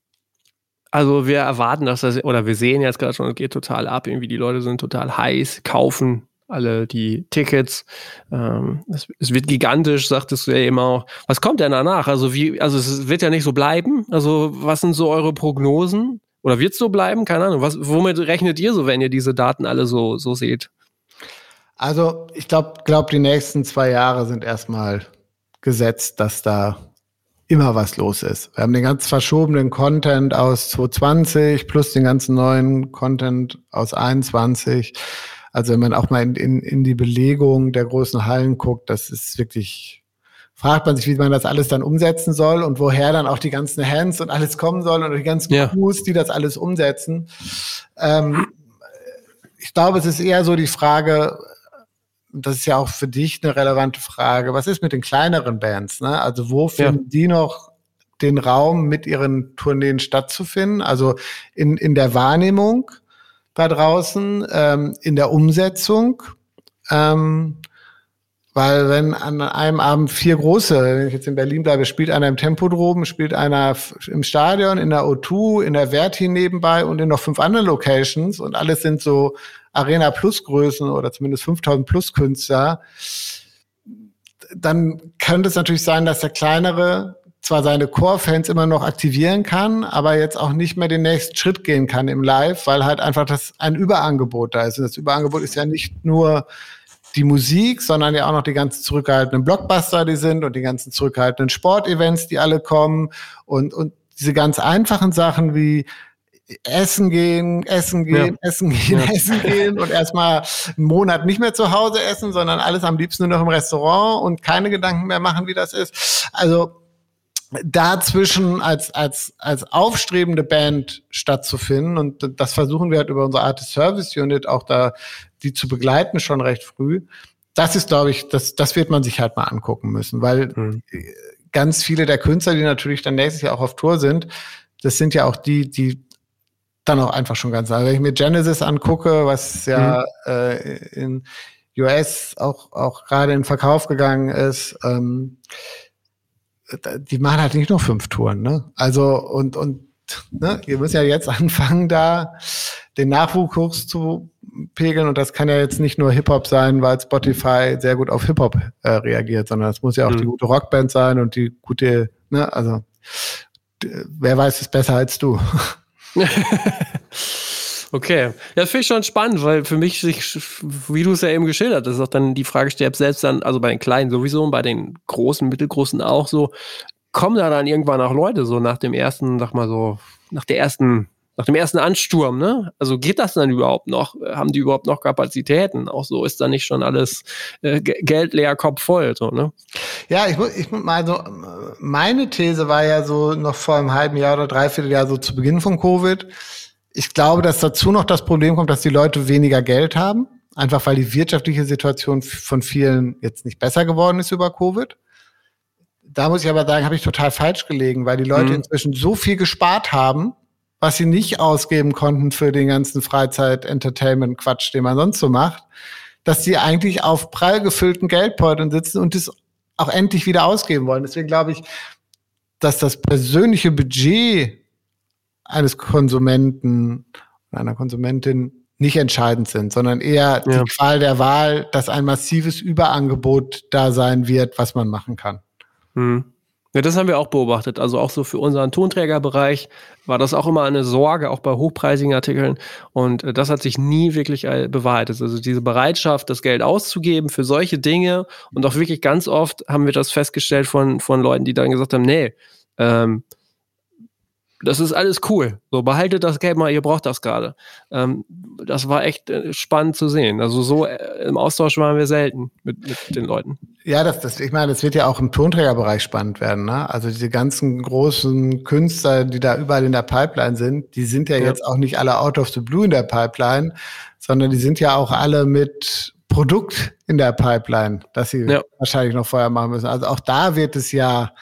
also wir erwarten, dass das, oder wir sehen jetzt gerade schon, es geht total ab, irgendwie die Leute sind total heiß, kaufen alle die Tickets. Ähm, es, es, wird gigantisch, sagtest du ja eben auch. Was kommt denn danach? Also wie, also es wird ja nicht so bleiben. Also was sind so eure Prognosen? Oder wird es so bleiben? Keine Ahnung. Was, womit rechnet ihr so, wenn ihr diese Daten alle so, so seht? Also ich glaube, glaub, die nächsten zwei Jahre sind erstmal gesetzt, dass da immer was los ist. Wir haben den ganz verschobenen Content aus 2020 plus den ganzen neuen Content aus 21. Also wenn man auch mal in, in, in die Belegung der großen Hallen guckt, das ist wirklich, fragt man sich, wie man das alles dann umsetzen soll und woher dann auch die ganzen Hands und alles kommen soll und die ganzen ja. Crews, die das alles umsetzen. Ähm, ich glaube, es ist eher so die Frage, das ist ja auch für dich eine relevante Frage. Was ist mit den kleineren Bands? Ne? Also wo finden ja. die noch den Raum, mit ihren Tourneen stattzufinden? Also in, in der Wahrnehmung da draußen, ähm, in der Umsetzung. Ähm, weil wenn an einem Abend vier große, wenn ich jetzt in Berlin bleibe, spielt einer im Tempodrom, spielt einer im Stadion, in der O2, in der Verti nebenbei und in noch fünf anderen Locations und alles sind so Arena Plus Größen oder zumindest 5000 Plus Künstler, dann könnte es natürlich sein, dass der kleinere zwar seine Core-Fans immer noch aktivieren kann, aber jetzt auch nicht mehr den nächsten Schritt gehen kann im Live, weil halt einfach das ein Überangebot da ist. Und das Überangebot ist ja nicht nur die Musik, sondern ja auch noch die ganzen zurückgehaltenen Blockbuster, die sind und die ganzen zurückgehaltenen Sportevents, die alle kommen und, und diese ganz einfachen Sachen wie Essen gehen, Essen gehen, ja. Essen gehen, ja. Essen gehen und erstmal einen Monat nicht mehr zu Hause essen, sondern alles am liebsten nur noch im Restaurant und keine Gedanken mehr machen, wie das ist. Also dazwischen als, als, als aufstrebende Band stattzufinden. Und das versuchen wir halt über unsere Artist Service Unit auch da, die zu begleiten, schon recht früh. Das ist, glaube ich, das, das wird man sich halt mal angucken müssen, weil mhm. ganz viele der Künstler, die natürlich dann nächstes Jahr auch auf Tour sind, das sind ja auch die, die dann auch einfach schon ganz, also wenn ich mir Genesis angucke, was ja mhm. äh, in US auch, auch gerade in Verkauf gegangen ist, ähm, die machen halt nicht nur fünf Touren, ne? Also und und ne, ihr müsst ja jetzt (laughs) anfangen, da den Nachwuchs zu pegeln und das kann ja jetzt nicht nur Hip Hop sein, weil Spotify sehr gut auf Hip Hop äh, reagiert, sondern es muss ja auch mhm. die gute Rockband sein und die gute, ne? Also wer weiß es besser als du? (laughs) (laughs) Okay, ja, das finde ich schon spannend, weil für mich wie du es ja eben geschildert hast, auch dann die Frage stellt, selbst dann, also bei den Kleinen sowieso und bei den Großen, Mittelgroßen auch so, kommen da dann irgendwann auch Leute so nach dem ersten, sag mal so, nach der ersten, nach dem ersten Ansturm, ne? Also geht das dann überhaupt noch? Haben die überhaupt noch Kapazitäten? Auch so ist da nicht schon alles äh, Geld leer, Kopf voll, so, ne? Ja, ich, ich mal so, meine These war ja so noch vor einem halben Jahr oder dreiviertel Jahr so zu Beginn von Covid, ich glaube, dass dazu noch das Problem kommt, dass die Leute weniger Geld haben. Einfach weil die wirtschaftliche Situation von vielen jetzt nicht besser geworden ist über Covid. Da muss ich aber sagen, habe ich total falsch gelegen, weil die Leute mhm. inzwischen so viel gespart haben, was sie nicht ausgeben konnten für den ganzen Freizeit-Entertainment-Quatsch, den man sonst so macht, dass sie eigentlich auf prall gefüllten Geldbeuteln sitzen und das auch endlich wieder ausgeben wollen. Deswegen glaube ich, dass das persönliche Budget eines Konsumenten oder einer Konsumentin nicht entscheidend sind, sondern eher ja. die Qual der Wahl, dass ein massives Überangebot da sein wird, was man machen kann. Hm. Ja, das haben wir auch beobachtet. Also auch so für unseren Tonträgerbereich war das auch immer eine Sorge, auch bei hochpreisigen Artikeln. Und äh, das hat sich nie wirklich äh, bewahrheitet. Also diese Bereitschaft, das Geld auszugeben für solche Dinge. Und auch wirklich ganz oft haben wir das festgestellt von, von Leuten, die dann gesagt haben, nee, ähm, das ist alles cool. So, behaltet das Geld mal, ihr braucht das gerade. Ähm, das war echt äh, spannend zu sehen. Also so äh, im Austausch waren wir selten mit, mit den Leuten. Ja, das, das, ich meine, das wird ja auch im Tonträgerbereich spannend werden. Ne? Also diese ganzen großen Künstler, die da überall in der Pipeline sind, die sind ja, ja. jetzt auch nicht alle out of the blue in der Pipeline, sondern die sind ja auch alle mit Produkt in der Pipeline, das sie ja. wahrscheinlich noch vorher machen müssen. Also auch da wird es ja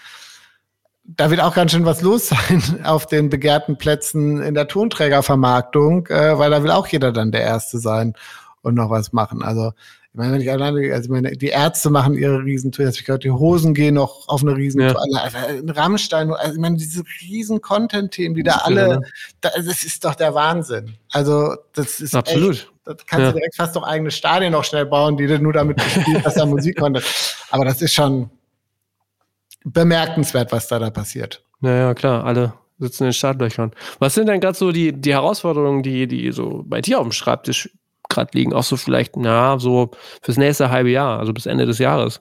da wird auch ganz schön was los sein (laughs) auf den begehrten Plätzen in der Tonträgervermarktung, äh, weil da will auch jeder dann der Erste sein und noch was machen. Also ich meine, wenn ich alleine, also meine, die Ärzte machen ihre Riesentour, jetzt ich gehört, die Hosen gehen noch auf eine Riesentour. Ja. Also, in Rammstein, also ich meine, diese riesen Content-Themen, die da alle, da, das ist doch der Wahnsinn. Also das ist absolut. Echt, das kannst ja. du direkt fast doch eigene Stadien noch schnell bauen, die du nur damit bespielt, dass (laughs) da Musik konnte. Aber das ist schon, bemerkenswert, was da da passiert. Naja, klar, alle sitzen in den Startlöchern. Was sind denn gerade so die, die Herausforderungen, die, die so bei dir auf dem Schreibtisch gerade liegen? Auch so vielleicht, na, so fürs nächste halbe Jahr, also bis Ende des Jahres.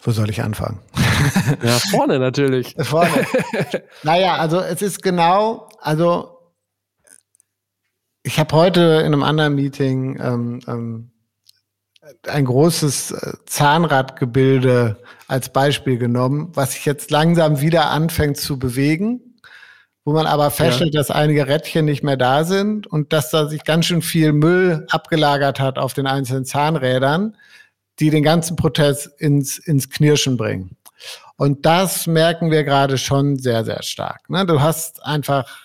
Wo soll ich anfangen? Ja, vorne natürlich. (laughs) vorne. naja, also es ist genau, also ich habe heute in einem anderen Meeting ähm, ähm, ein großes äh, Zahnradgebilde als Beispiel genommen, was sich jetzt langsam wieder anfängt zu bewegen, wo man aber feststellt, ja. dass einige Rädchen nicht mehr da sind und dass da sich ganz schön viel Müll abgelagert hat auf den einzelnen Zahnrädern, die den ganzen Protest ins, ins Knirschen bringen. Und das merken wir gerade schon sehr, sehr stark. Ne? Du hast einfach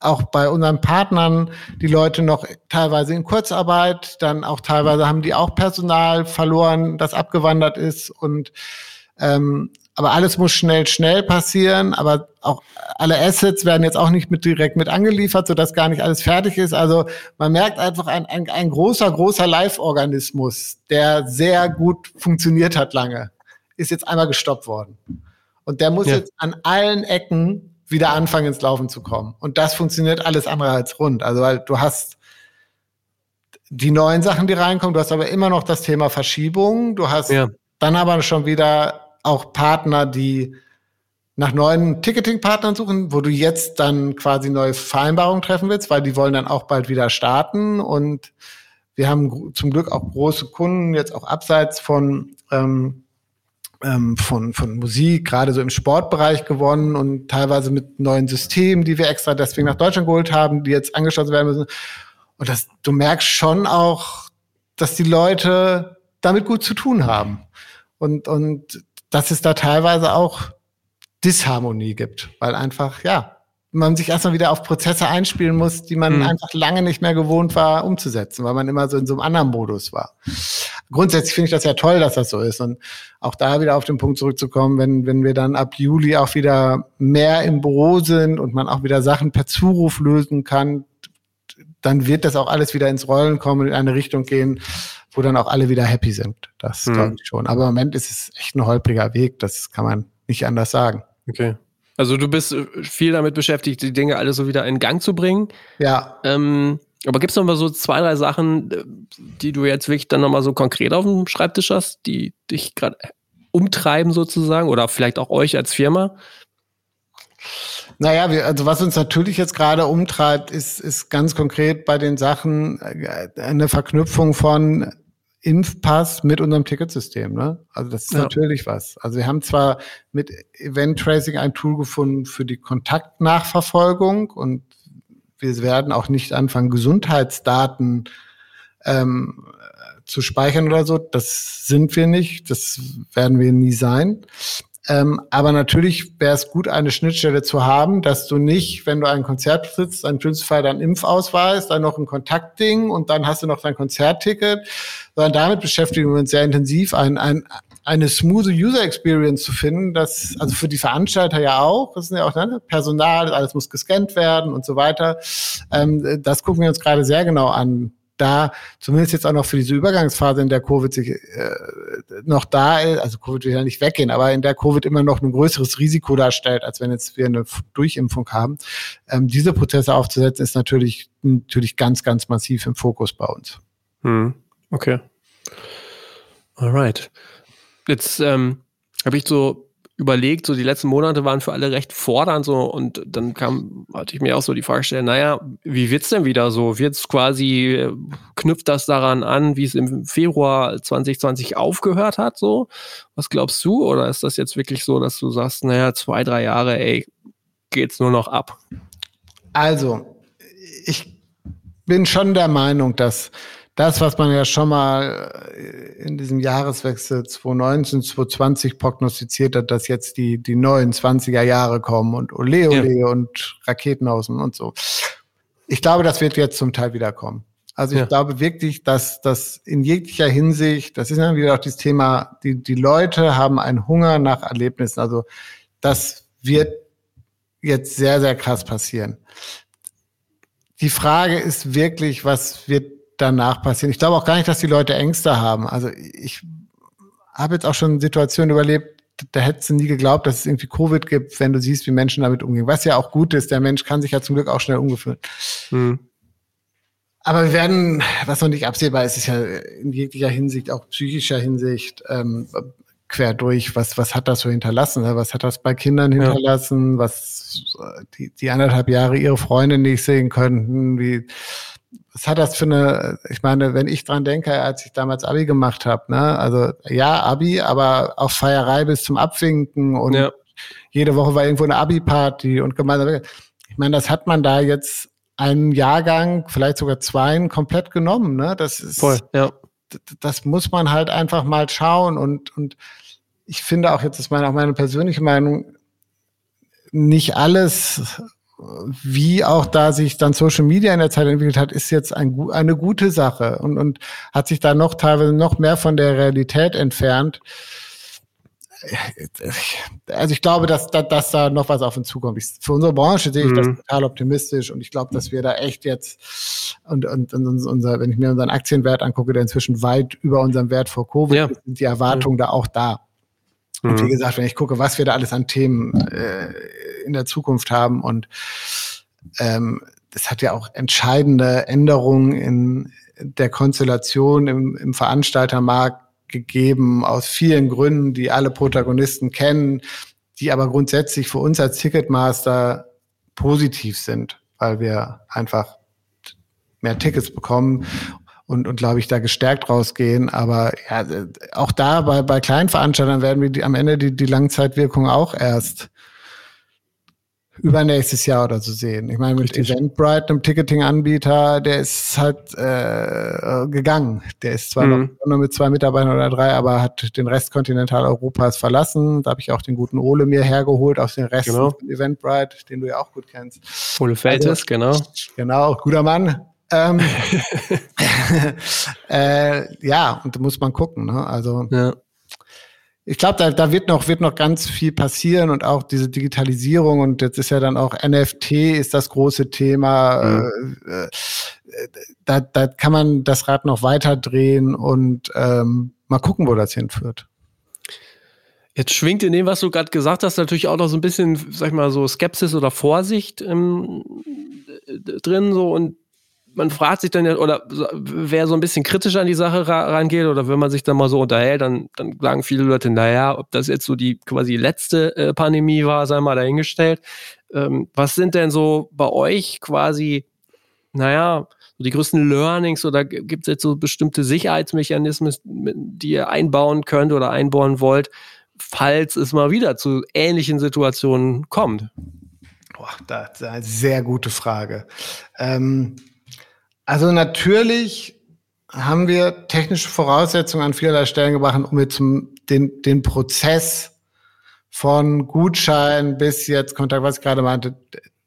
auch bei unseren Partnern die Leute noch teilweise in Kurzarbeit, dann auch teilweise haben die auch Personal verloren, das abgewandert ist und ähm, aber alles muss schnell, schnell passieren, aber auch alle Assets werden jetzt auch nicht mit direkt mit angeliefert, sodass gar nicht alles fertig ist. Also man merkt einfach ein, ein, ein großer, großer Live-Organismus, der sehr gut funktioniert hat lange, ist jetzt einmal gestoppt worden. Und der muss ja. jetzt an allen Ecken wieder anfangen ins Laufen zu kommen. Und das funktioniert alles andere als rund. Also weil du hast die neuen Sachen, die reinkommen. Du hast aber immer noch das Thema Verschiebung. Du hast ja. dann aber schon wieder auch Partner, die nach neuen Ticketing-Partnern suchen, wo du jetzt dann quasi neue Vereinbarungen treffen willst, weil die wollen dann auch bald wieder starten. Und wir haben zum Glück auch große Kunden, jetzt auch abseits von, ähm, ähm, von, von Musik, gerade so im Sportbereich gewonnen und teilweise mit neuen Systemen, die wir extra deswegen nach Deutschland geholt haben, die jetzt angeschlossen werden müssen. Und das, du merkst schon auch, dass die Leute damit gut zu tun haben. Und, und dass es da teilweise auch Disharmonie gibt, weil einfach, ja, man sich erstmal wieder auf Prozesse einspielen muss, die man mhm. einfach lange nicht mehr gewohnt war umzusetzen, weil man immer so in so einem anderen Modus war. Grundsätzlich finde ich das ja toll, dass das so ist. Und auch da wieder auf den Punkt zurückzukommen, wenn, wenn wir dann ab Juli auch wieder mehr im Büro sind und man auch wieder Sachen per Zuruf lösen kann, dann wird das auch alles wieder ins Rollen kommen und in eine Richtung gehen, wo dann auch alle wieder happy sind. Das mhm. glaube ich schon. Aber im Moment ist es echt ein holpriger Weg. Das kann man nicht anders sagen. Okay. Also du bist äh, viel damit beschäftigt, die Dinge alle so wieder in Gang zu bringen. Ja. Ähm, aber gibt es noch mal so zwei, drei Sachen, äh, die du jetzt wirklich dann noch mal so konkret auf dem Schreibtisch hast, die dich gerade umtreiben sozusagen oder vielleicht auch euch als Firma? Naja, wir, also was uns natürlich jetzt gerade umtreibt, ist, ist ganz konkret bei den Sachen äh, eine Verknüpfung von Impfpass mit unserem Ticketsystem. Ne? Also das ist ja. natürlich was. Also wir haben zwar mit Event Tracing ein Tool gefunden für die Kontaktnachverfolgung und wir werden auch nicht anfangen, Gesundheitsdaten ähm, zu speichern oder so. Das sind wir nicht. Das werden wir nie sein. Ähm, aber natürlich wäre es gut, eine Schnittstelle zu haben, dass du nicht, wenn du ein Konzert sitzt, ein Fall dein Impfausweis, dann noch ein Kontaktding und dann hast du noch dein Konzertticket, sondern damit beschäftigen wir uns sehr intensiv, ein, ein, eine smooth User Experience zu finden, das, also für die Veranstalter ja auch, das ist ja auch ne, Personal, alles muss gescannt werden und so weiter. Ähm, das gucken wir uns gerade sehr genau an da zumindest jetzt auch noch für diese Übergangsphase, in der Covid sich äh, noch da ist, also Covid will ja nicht weggehen, aber in der Covid immer noch ein größeres Risiko darstellt, als wenn jetzt wir eine Durchimpfung haben. Ähm, diese Prozesse aufzusetzen, ist natürlich, natürlich ganz, ganz massiv im Fokus bei uns. Hm. Okay. Alright. Jetzt ähm, habe ich so überlegt, so die letzten Monate waren für alle recht fordernd so und dann kam, hatte ich mir auch so die Frage gestellt, naja, wie wird's denn wieder so? Wird's quasi, knüpft das daran an, wie es im Februar 2020 aufgehört hat, so? Was glaubst du? Oder ist das jetzt wirklich so, dass du sagst, naja, zwei, drei Jahre, ey, geht's nur noch ab? Also, ich bin schon der Meinung, dass das, was man ja schon mal äh, in diesem Jahreswechsel 2019, 2020 prognostiziert hat, dass jetzt die, die neuen 20er Jahre kommen und Ole Ole ja. und Raketenhausen und so. Ich glaube, das wird jetzt zum Teil wiederkommen. Also ich ja. glaube wirklich, dass das in jeglicher Hinsicht, das ist dann wieder auch dieses Thema, die, die Leute haben einen Hunger nach Erlebnissen. Also das wird jetzt sehr, sehr krass passieren. Die Frage ist wirklich, was wird danach passieren. Ich glaube auch gar nicht, dass die Leute Ängste haben. Also ich habe jetzt auch schon Situationen überlebt, da hättest du nie geglaubt, dass es irgendwie Covid gibt, wenn du siehst, wie Menschen damit umgehen. Was ja auch gut ist, der Mensch kann sich ja zum Glück auch schnell umgewöhnen. Hm. Aber wir werden, was noch nicht absehbar ist, ist ja in jeglicher Hinsicht, auch psychischer Hinsicht, ähm, quer durch, was, was hat das so hinterlassen? Was hat das bei Kindern hinterlassen? Ja. Was die, die anderthalb Jahre ihre Freunde nicht sehen könnten, wie was hat das für eine, ich meine, wenn ich dran denke, als ich damals Abi gemacht habe, ne, also ja, Abi, aber auch Feierei bis zum Abwinken und ja. jede Woche war irgendwo eine Abi-Party und gemeinsam. Ich meine, das hat man da jetzt einen Jahrgang, vielleicht sogar zwei, komplett genommen, ne? Das ist, Voll, ja. das muss man halt einfach mal schauen und, und ich finde auch, jetzt ist meine, auch meine persönliche Meinung, nicht alles wie auch da sich dann Social Media in der Zeit entwickelt hat, ist jetzt ein, eine gute Sache und, und hat sich da noch teilweise noch mehr von der Realität entfernt. Also ich glaube, dass, dass, dass da noch was auf uns zukommt. Ich, für unsere Branche sehe ich mhm. das total optimistisch und ich glaube, dass wir da echt jetzt und, und, und unser, wenn ich mir unseren Aktienwert angucke, der inzwischen weit über unserem Wert vor Covid ja. sind die Erwartungen mhm. da auch da. Und wie mhm. gesagt, wenn ich gucke, was wir da alles an Themen äh, in der Zukunft haben und ähm, es hat ja auch entscheidende Änderungen in der Konstellation im, im Veranstaltermarkt gegeben, aus vielen Gründen, die alle Protagonisten kennen, die aber grundsätzlich für uns als Ticketmaster positiv sind, weil wir einfach mehr Tickets bekommen und, und glaube ich, da gestärkt rausgehen. Aber ja, auch da bei, bei kleinen Veranstaltern werden wir die, am Ende die, die Langzeitwirkung auch erst übernächstes Jahr oder so sehen. Ich meine, mit Richtig. Eventbrite, einem Ticketing-Anbieter, der ist halt äh, gegangen. Der ist zwar mhm. noch nur mit zwei Mitarbeitern oder drei, aber hat den Rest Kontinentaleuropas verlassen. Da habe ich auch den guten Ole mir hergeholt aus den Rest genau. von Eventbrite, den du ja auch gut kennst. Ole Feltes, also, genau. Genau, guter Mann. Ähm, (laughs) (laughs) äh, ja, und da muss man gucken. Ne? Also ja ich glaube, da, da wird noch, wird noch ganz viel passieren und auch diese Digitalisierung und jetzt ist ja dann auch NFT ist das große Thema. Mhm. Äh, äh, da, da kann man das Rad noch weiter drehen und ähm, mal gucken, wo das hinführt. Jetzt schwingt in dem, was du gerade gesagt hast, natürlich auch noch so ein bisschen, sag ich mal, so Skepsis oder Vorsicht ähm, drin, so und man fragt sich dann ja, oder wer so ein bisschen kritisch an die Sache rangeht, oder wenn man sich dann mal so unterhält, dann, dann sagen viele Leute, naja, ob das jetzt so die quasi letzte äh, Pandemie war, sei mal dahingestellt. Ähm, was sind denn so bei euch quasi, naja, so die größten Learnings oder gibt es jetzt so bestimmte Sicherheitsmechanismen, die ihr einbauen könnt oder einbauen wollt, falls es mal wieder zu ähnlichen Situationen kommt? Boah, das ist eine sehr gute Frage. Ähm, also natürlich haben wir technische Voraussetzungen an vielerlei Stellen gebracht, um jetzt den, den Prozess von Gutschein bis jetzt Kontakt, was ich gerade meinte,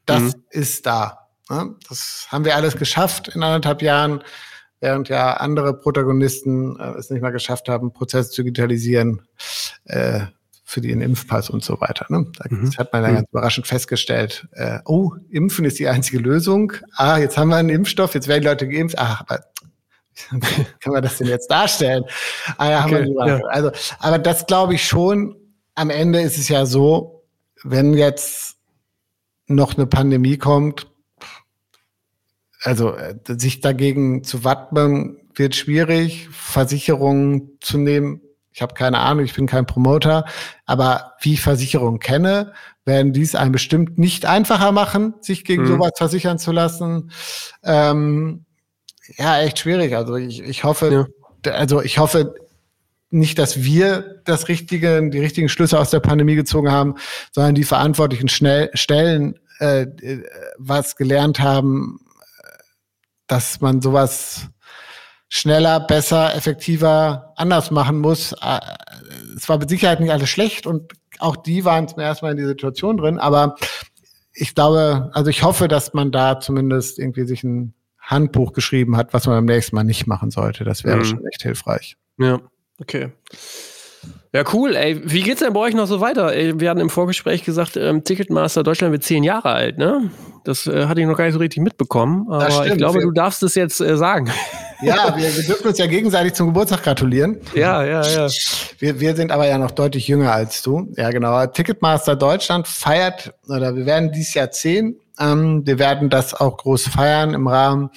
das mhm. ist da. Ne? Das haben wir alles geschafft in anderthalb Jahren, während ja andere Protagonisten äh, es nicht mal geschafft haben, Prozesse zu digitalisieren. Für den Impfpass und so weiter. Ne? Da mhm. hat man dann mhm. ganz überraschend festgestellt, äh, oh, Impfen ist die einzige Lösung. Ah, jetzt haben wir einen Impfstoff, jetzt werden die Leute geimpft. Ach, aber (laughs) kann man das denn jetzt darstellen? Ah, ja, okay, haben wir ja. Also, aber das glaube ich schon. Am Ende ist es ja so, wenn jetzt noch eine Pandemie kommt, also äh, sich dagegen zu wappnen, wird schwierig. Versicherungen zu nehmen, ich habe keine Ahnung, ich bin kein Promoter, aber wie ich Versicherungen kenne, werden dies einem bestimmt nicht einfacher machen, sich gegen mhm. sowas versichern zu lassen. Ähm, ja, echt schwierig. Also ich, ich hoffe, ja. also ich hoffe nicht, dass wir das richtige, die richtigen Schlüsse aus der Pandemie gezogen haben, sondern die verantwortlichen schnell, Stellen äh, was gelernt haben, dass man sowas schneller, besser, effektiver, anders machen muss. Äh, es war mit Sicherheit nicht alles schlecht und auch die waren zum ersten Mal in die Situation drin, aber ich glaube, also ich hoffe, dass man da zumindest irgendwie sich ein Handbuch geschrieben hat, was man beim nächsten Mal nicht machen sollte. Das wäre mhm. schon echt hilfreich. Ja, okay. Ja, cool, ey. Wie geht's denn bei euch noch so weiter? Ey, wir hatten im Vorgespräch gesagt, ähm, Ticketmaster Deutschland wird zehn Jahre alt, ne? Das äh, hatte ich noch gar nicht so richtig mitbekommen. Aber ich glaube, du darfst es jetzt äh, sagen. Ja, wir, wir, dürfen uns ja gegenseitig zum Geburtstag gratulieren. Ja, ja, ja. Wir, wir sind aber ja noch deutlich jünger als du. Ja, genau. Ticketmaster Deutschland feiert, oder wir werden dieses Jahr zehn. Ähm, wir werden das auch groß feiern im Rahmen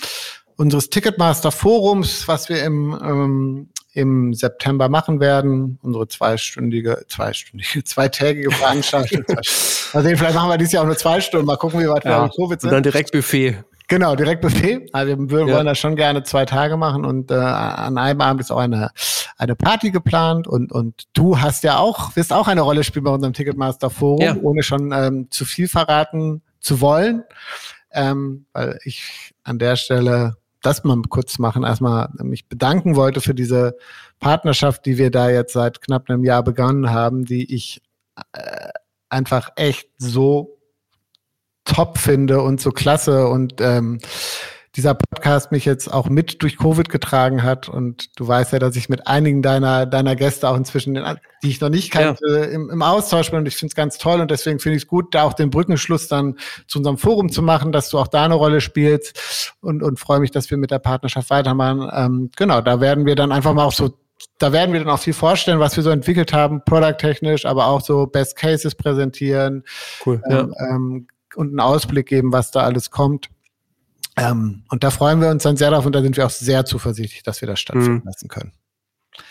unseres Ticketmaster Forums, was wir im ähm, im September machen werden. Unsere zweistündige, zweistündige, zweitägige Veranstaltung. (laughs) also vielleicht machen wir dieses Jahr auch nur zwei Stunden. Mal gucken, wie weit ja. wir Covid sind. Und dann direkt Buffet. Genau, direkt Buffet. Also wir wollen ja. das schon gerne zwei Tage machen und äh, an einem Abend ist auch eine, eine Party geplant und, und du hast ja auch, wirst auch eine Rolle spielen bei unserem Ticketmaster Forum, ja. ohne schon ähm, zu viel verraten zu wollen. Ähm, weil ich an der Stelle das mal kurz machen, erstmal mich bedanken wollte für diese Partnerschaft, die wir da jetzt seit knapp einem Jahr begonnen haben, die ich äh, einfach echt so top finde und so klasse und ähm, dieser Podcast mich jetzt auch mit durch Covid getragen hat. Und du weißt ja, dass ich mit einigen deiner, deiner Gäste auch inzwischen, die ich noch nicht kannte, ja. im, im Austausch bin. Und ich finde es ganz toll. Und deswegen finde ich es gut, da auch den Brückenschluss dann zu unserem Forum zu machen, dass du auch da eine Rolle spielst. Und, und freue mich, dass wir mit der Partnerschaft weitermachen. Ähm, genau, da werden wir dann einfach mal auch so da werden wir dann auch viel vorstellen, was wir so entwickelt haben, produkttechnisch, aber auch so Best Cases präsentieren cool, ähm, ja. ähm, und einen Ausblick geben, was da alles kommt. Ähm, und da freuen wir uns dann sehr drauf und da sind wir auch sehr zuversichtlich, dass wir das stattfinden mhm. lassen können.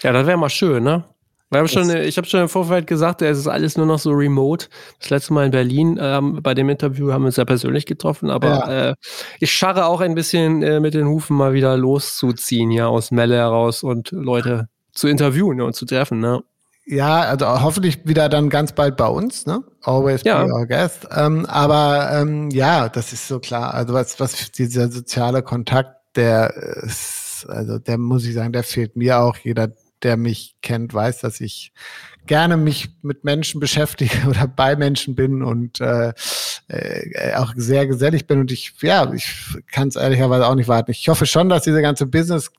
Ja, das wäre mal schön, ne? Wir haben schon, ich habe schon im Vorfeld gesagt, es ist alles nur noch so remote. Das letzte Mal in Berlin ähm, bei dem Interview haben wir uns ja persönlich getroffen, aber ja. äh, ich scharre auch ein bisschen äh, mit den Hufen mal wieder loszuziehen hier aus Melle heraus und Leute zu interviewen und zu treffen. Ne? Ja, also hoffentlich wieder dann ganz bald bei uns, ne? Always ja. be our guest. Ähm, aber ähm, ja, das ist so klar. Also was, was dieser soziale Kontakt, der ist, also der muss ich sagen, der fehlt mir auch. Jeder, der mich kennt, weiß, dass ich gerne mich mit Menschen beschäftige (laughs) oder bei Menschen bin und äh, äh, auch sehr gesellig bin und ich ja ich kann es ehrlicherweise auch nicht warten. Ich hoffe schon, dass diese ganze Business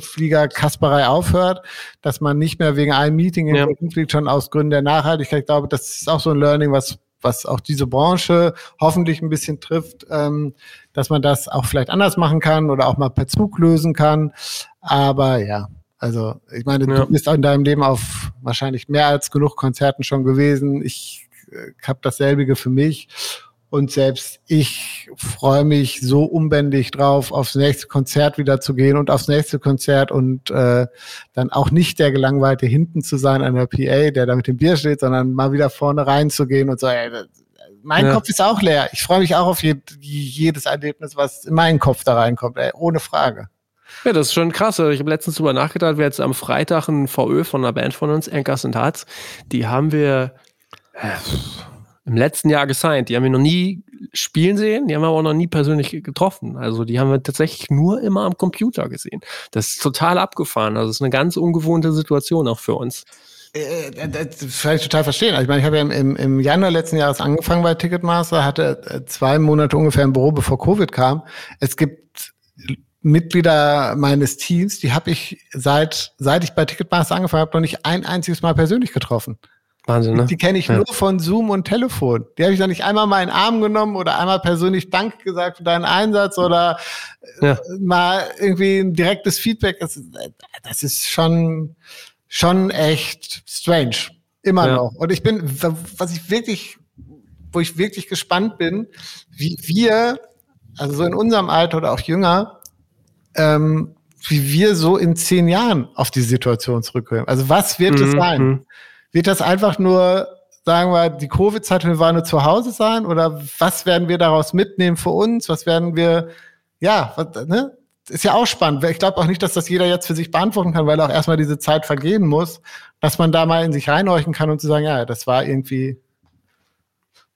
Flieger Kasperei aufhört, dass man nicht mehr wegen einem Meeting in ja. fliegt, schon aus Gründen der Nachhaltigkeit. Ich glaube, das ist auch so ein Learning, was was auch diese Branche hoffentlich ein bisschen trifft, ähm, dass man das auch vielleicht anders machen kann oder auch mal per Zug lösen kann. Aber ja, also ich meine, ja. du bist auch in deinem Leben auf wahrscheinlich mehr als genug Konzerten schon gewesen. Ich äh, habe dasselbige für mich. Und selbst ich freue mich so unbändig drauf, aufs nächste Konzert wieder zu gehen und aufs nächste Konzert und äh, dann auch nicht der Gelangweilte hinten zu sein an der PA, der da mit dem Bier steht, sondern mal wieder vorne reinzugehen und so, ey, mein ja. Kopf ist auch leer. Ich freue mich auch auf je, jedes Erlebnis, was in meinen Kopf da reinkommt, ey, ohne Frage. Ja, das ist schon krass. Ich habe letztens drüber nachgedacht, wir jetzt am Freitag ein VÖ von einer Band von uns, Anchors and Hearts, die haben wir äh, im letzten Jahr gesigned. Die haben wir noch nie spielen sehen, die haben wir auch noch nie persönlich getroffen. Also die haben wir tatsächlich nur immer am Computer gesehen. Das ist total abgefahren. Also es ist eine ganz ungewohnte Situation auch für uns. Äh, äh, das kann ich total verstehen. Also ich meine, ich habe ja im, im Januar letzten Jahres angefangen bei Ticketmaster, hatte äh, zwei Monate ungefähr im Büro, bevor Covid kam. Es gibt Mitglieder meines Teams, die habe ich seit seit ich bei Ticketmaster angefangen habe, noch nicht ein einziges Mal persönlich getroffen. Wahnsinn, ne? Die kenne ich ja. nur von Zoom und Telefon. Die habe ich noch nicht einmal mal in den Arm genommen oder einmal persönlich Dank gesagt für deinen Einsatz oder ja. Äh, mal irgendwie ein direktes Feedback. Das, das ist schon, schon echt strange. Immer ja. noch. Und ich bin, was ich wirklich, wo ich wirklich gespannt bin, wie wir, also so in unserem Alter oder auch jünger, ähm, wie wir so in zehn Jahren auf die Situation zurückkommen. Also was wird es mhm. sein? Wird das einfach nur, sagen wir, die Covid-Zeit, wir waren nur zu Hause sein? Oder was werden wir daraus mitnehmen für uns? Was werden wir, ja, ne? Ist ja auch spannend. Ich glaube auch nicht, dass das jeder jetzt für sich beantworten kann, weil auch erstmal diese Zeit vergehen muss, dass man da mal in sich reinhorchen kann und zu sagen, ja, das war irgendwie,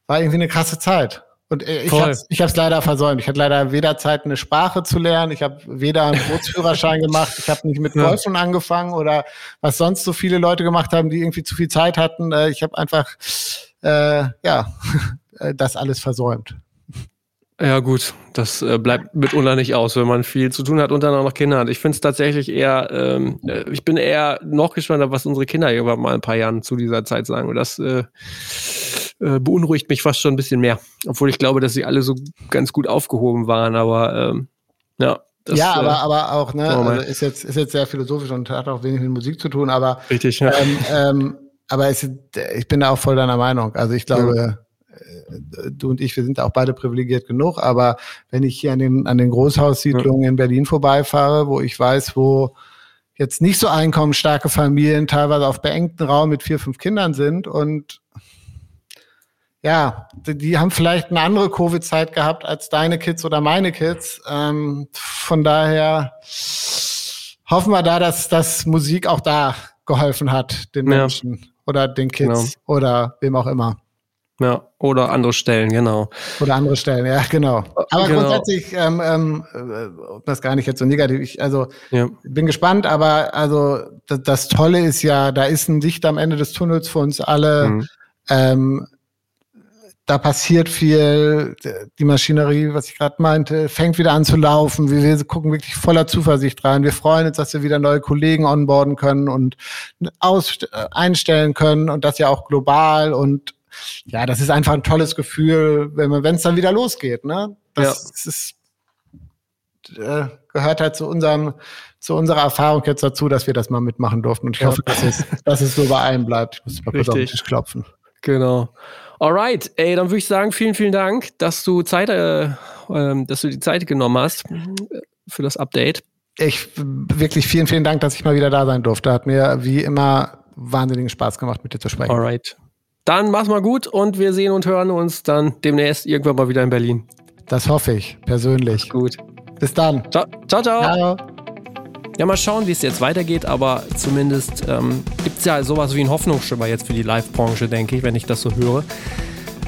war irgendwie eine krasse Zeit. Und äh, ich habe es leider versäumt. Ich hatte leider weder Zeit, eine Sprache zu lernen. Ich habe weder einen Bootsführerschein gemacht. Ich habe nicht mit Golfen ja. angefangen oder was sonst so viele Leute gemacht haben, die irgendwie zu viel Zeit hatten. Äh, ich habe einfach äh, ja (laughs) das alles versäumt. Ja gut, das äh, bleibt mitunter nicht aus, wenn man viel zu tun hat und dann auch noch Kinder hat. Ich finde es tatsächlich eher, ähm, äh, ich bin eher noch gespannter, was unsere Kinder hier mal ein paar Jahren zu dieser Zeit sagen. Und das äh, äh, beunruhigt mich fast schon ein bisschen mehr. Obwohl ich glaube, dass sie alle so ganz gut aufgehoben waren, aber ähm, ja. Das, ja, aber, äh, aber auch, ne, also ist jetzt, ist jetzt sehr philosophisch und hat auch wenig mit Musik zu tun, aber, Richtig, ja. ähm, ähm, aber es, ich bin da auch voll deiner Meinung. Also ich glaube, ja du und ich, wir sind auch beide privilegiert genug, aber wenn ich hier an den, an den Großhaussiedlungen in Berlin vorbeifahre, wo ich weiß, wo jetzt nicht so einkommensstarke Familien teilweise auf beengten Raum mit vier, fünf Kindern sind und ja, die, die haben vielleicht eine andere Covid-Zeit gehabt als deine Kids oder meine Kids. Ähm, von daher hoffen wir da, dass, dass Musik auch da geholfen hat, den Menschen ja. oder den Kids genau. oder wem auch immer. Ja, oder andere Stellen, genau. Oder andere Stellen, ja, genau. Aber genau. grundsätzlich, ähm, ähm, äh, das gar nicht jetzt so negativ. Ich, also ja. bin gespannt, aber also das, das, Tolle ist ja, da ist ein Licht am Ende des Tunnels für uns alle. Mhm. Ähm, da passiert viel, die Maschinerie, was ich gerade meinte, fängt wieder an zu laufen. Wir, wir, gucken wirklich voller Zuversicht rein. Wir freuen uns, dass wir wieder neue Kollegen onboarden können und aus, äh, einstellen können und das ja auch global und ja, das ist einfach ein tolles Gefühl, wenn es dann wieder losgeht, ne? Das, ja. das ist, äh, gehört halt zu unserem, zu unserer Erfahrung jetzt dazu, dass wir das mal mitmachen durften. Und ich ja. hoffe, dass es, dass es so bei allen bleibt. Ich muss mal kurz auf den Tisch klopfen. Genau. Alright, ey, dann würde ich sagen, vielen, vielen Dank, dass du Zeit äh, ähm, dass du die Zeit genommen hast äh, für das Update. Ich wirklich vielen, vielen Dank, dass ich mal wieder da sein durfte. Hat mir wie immer wahnsinnigen Spaß gemacht, mit dir zu sprechen. Alright. Dann mach's mal gut und wir sehen und hören uns dann demnächst irgendwann mal wieder in Berlin. Das hoffe ich, persönlich. Gut. Bis dann. Ciao, ciao. ciao. ciao. Ja, mal schauen, wie es jetzt weitergeht, aber zumindest ähm, gibt es ja sowas wie einen Hoffnungsschimmer jetzt für die Live-Branche, denke ich, wenn ich das so höre.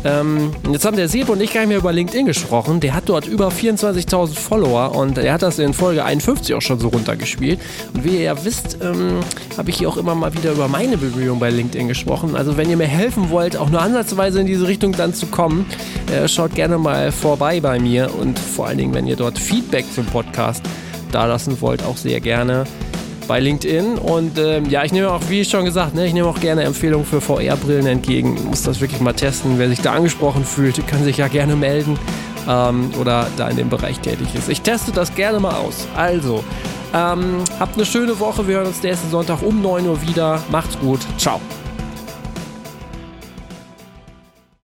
Ähm, jetzt haben der Sebo und ich gar nicht mehr über LinkedIn gesprochen. Der hat dort über 24.000 Follower und er hat das in Folge 51 auch schon so runtergespielt. Und wie ihr ja wisst, ähm, habe ich hier auch immer mal wieder über meine Bemühungen bei LinkedIn gesprochen. Also wenn ihr mir helfen wollt, auch nur ansatzweise in diese Richtung dann zu kommen, äh, schaut gerne mal vorbei bei mir und vor allen Dingen, wenn ihr dort Feedback zum Podcast da lassen wollt, auch sehr gerne bei LinkedIn. Und ähm, ja, ich nehme auch, wie schon gesagt, ne, ich nehme auch gerne Empfehlungen für VR-Brillen entgegen. Ich muss das wirklich mal testen. Wer sich da angesprochen fühlt, kann sich ja gerne melden ähm, oder da in dem Bereich tätig ist. Ich teste das gerne mal aus. Also, ähm, habt eine schöne Woche. Wir hören uns nächsten Sonntag um 9 Uhr wieder. Macht's gut. Ciao.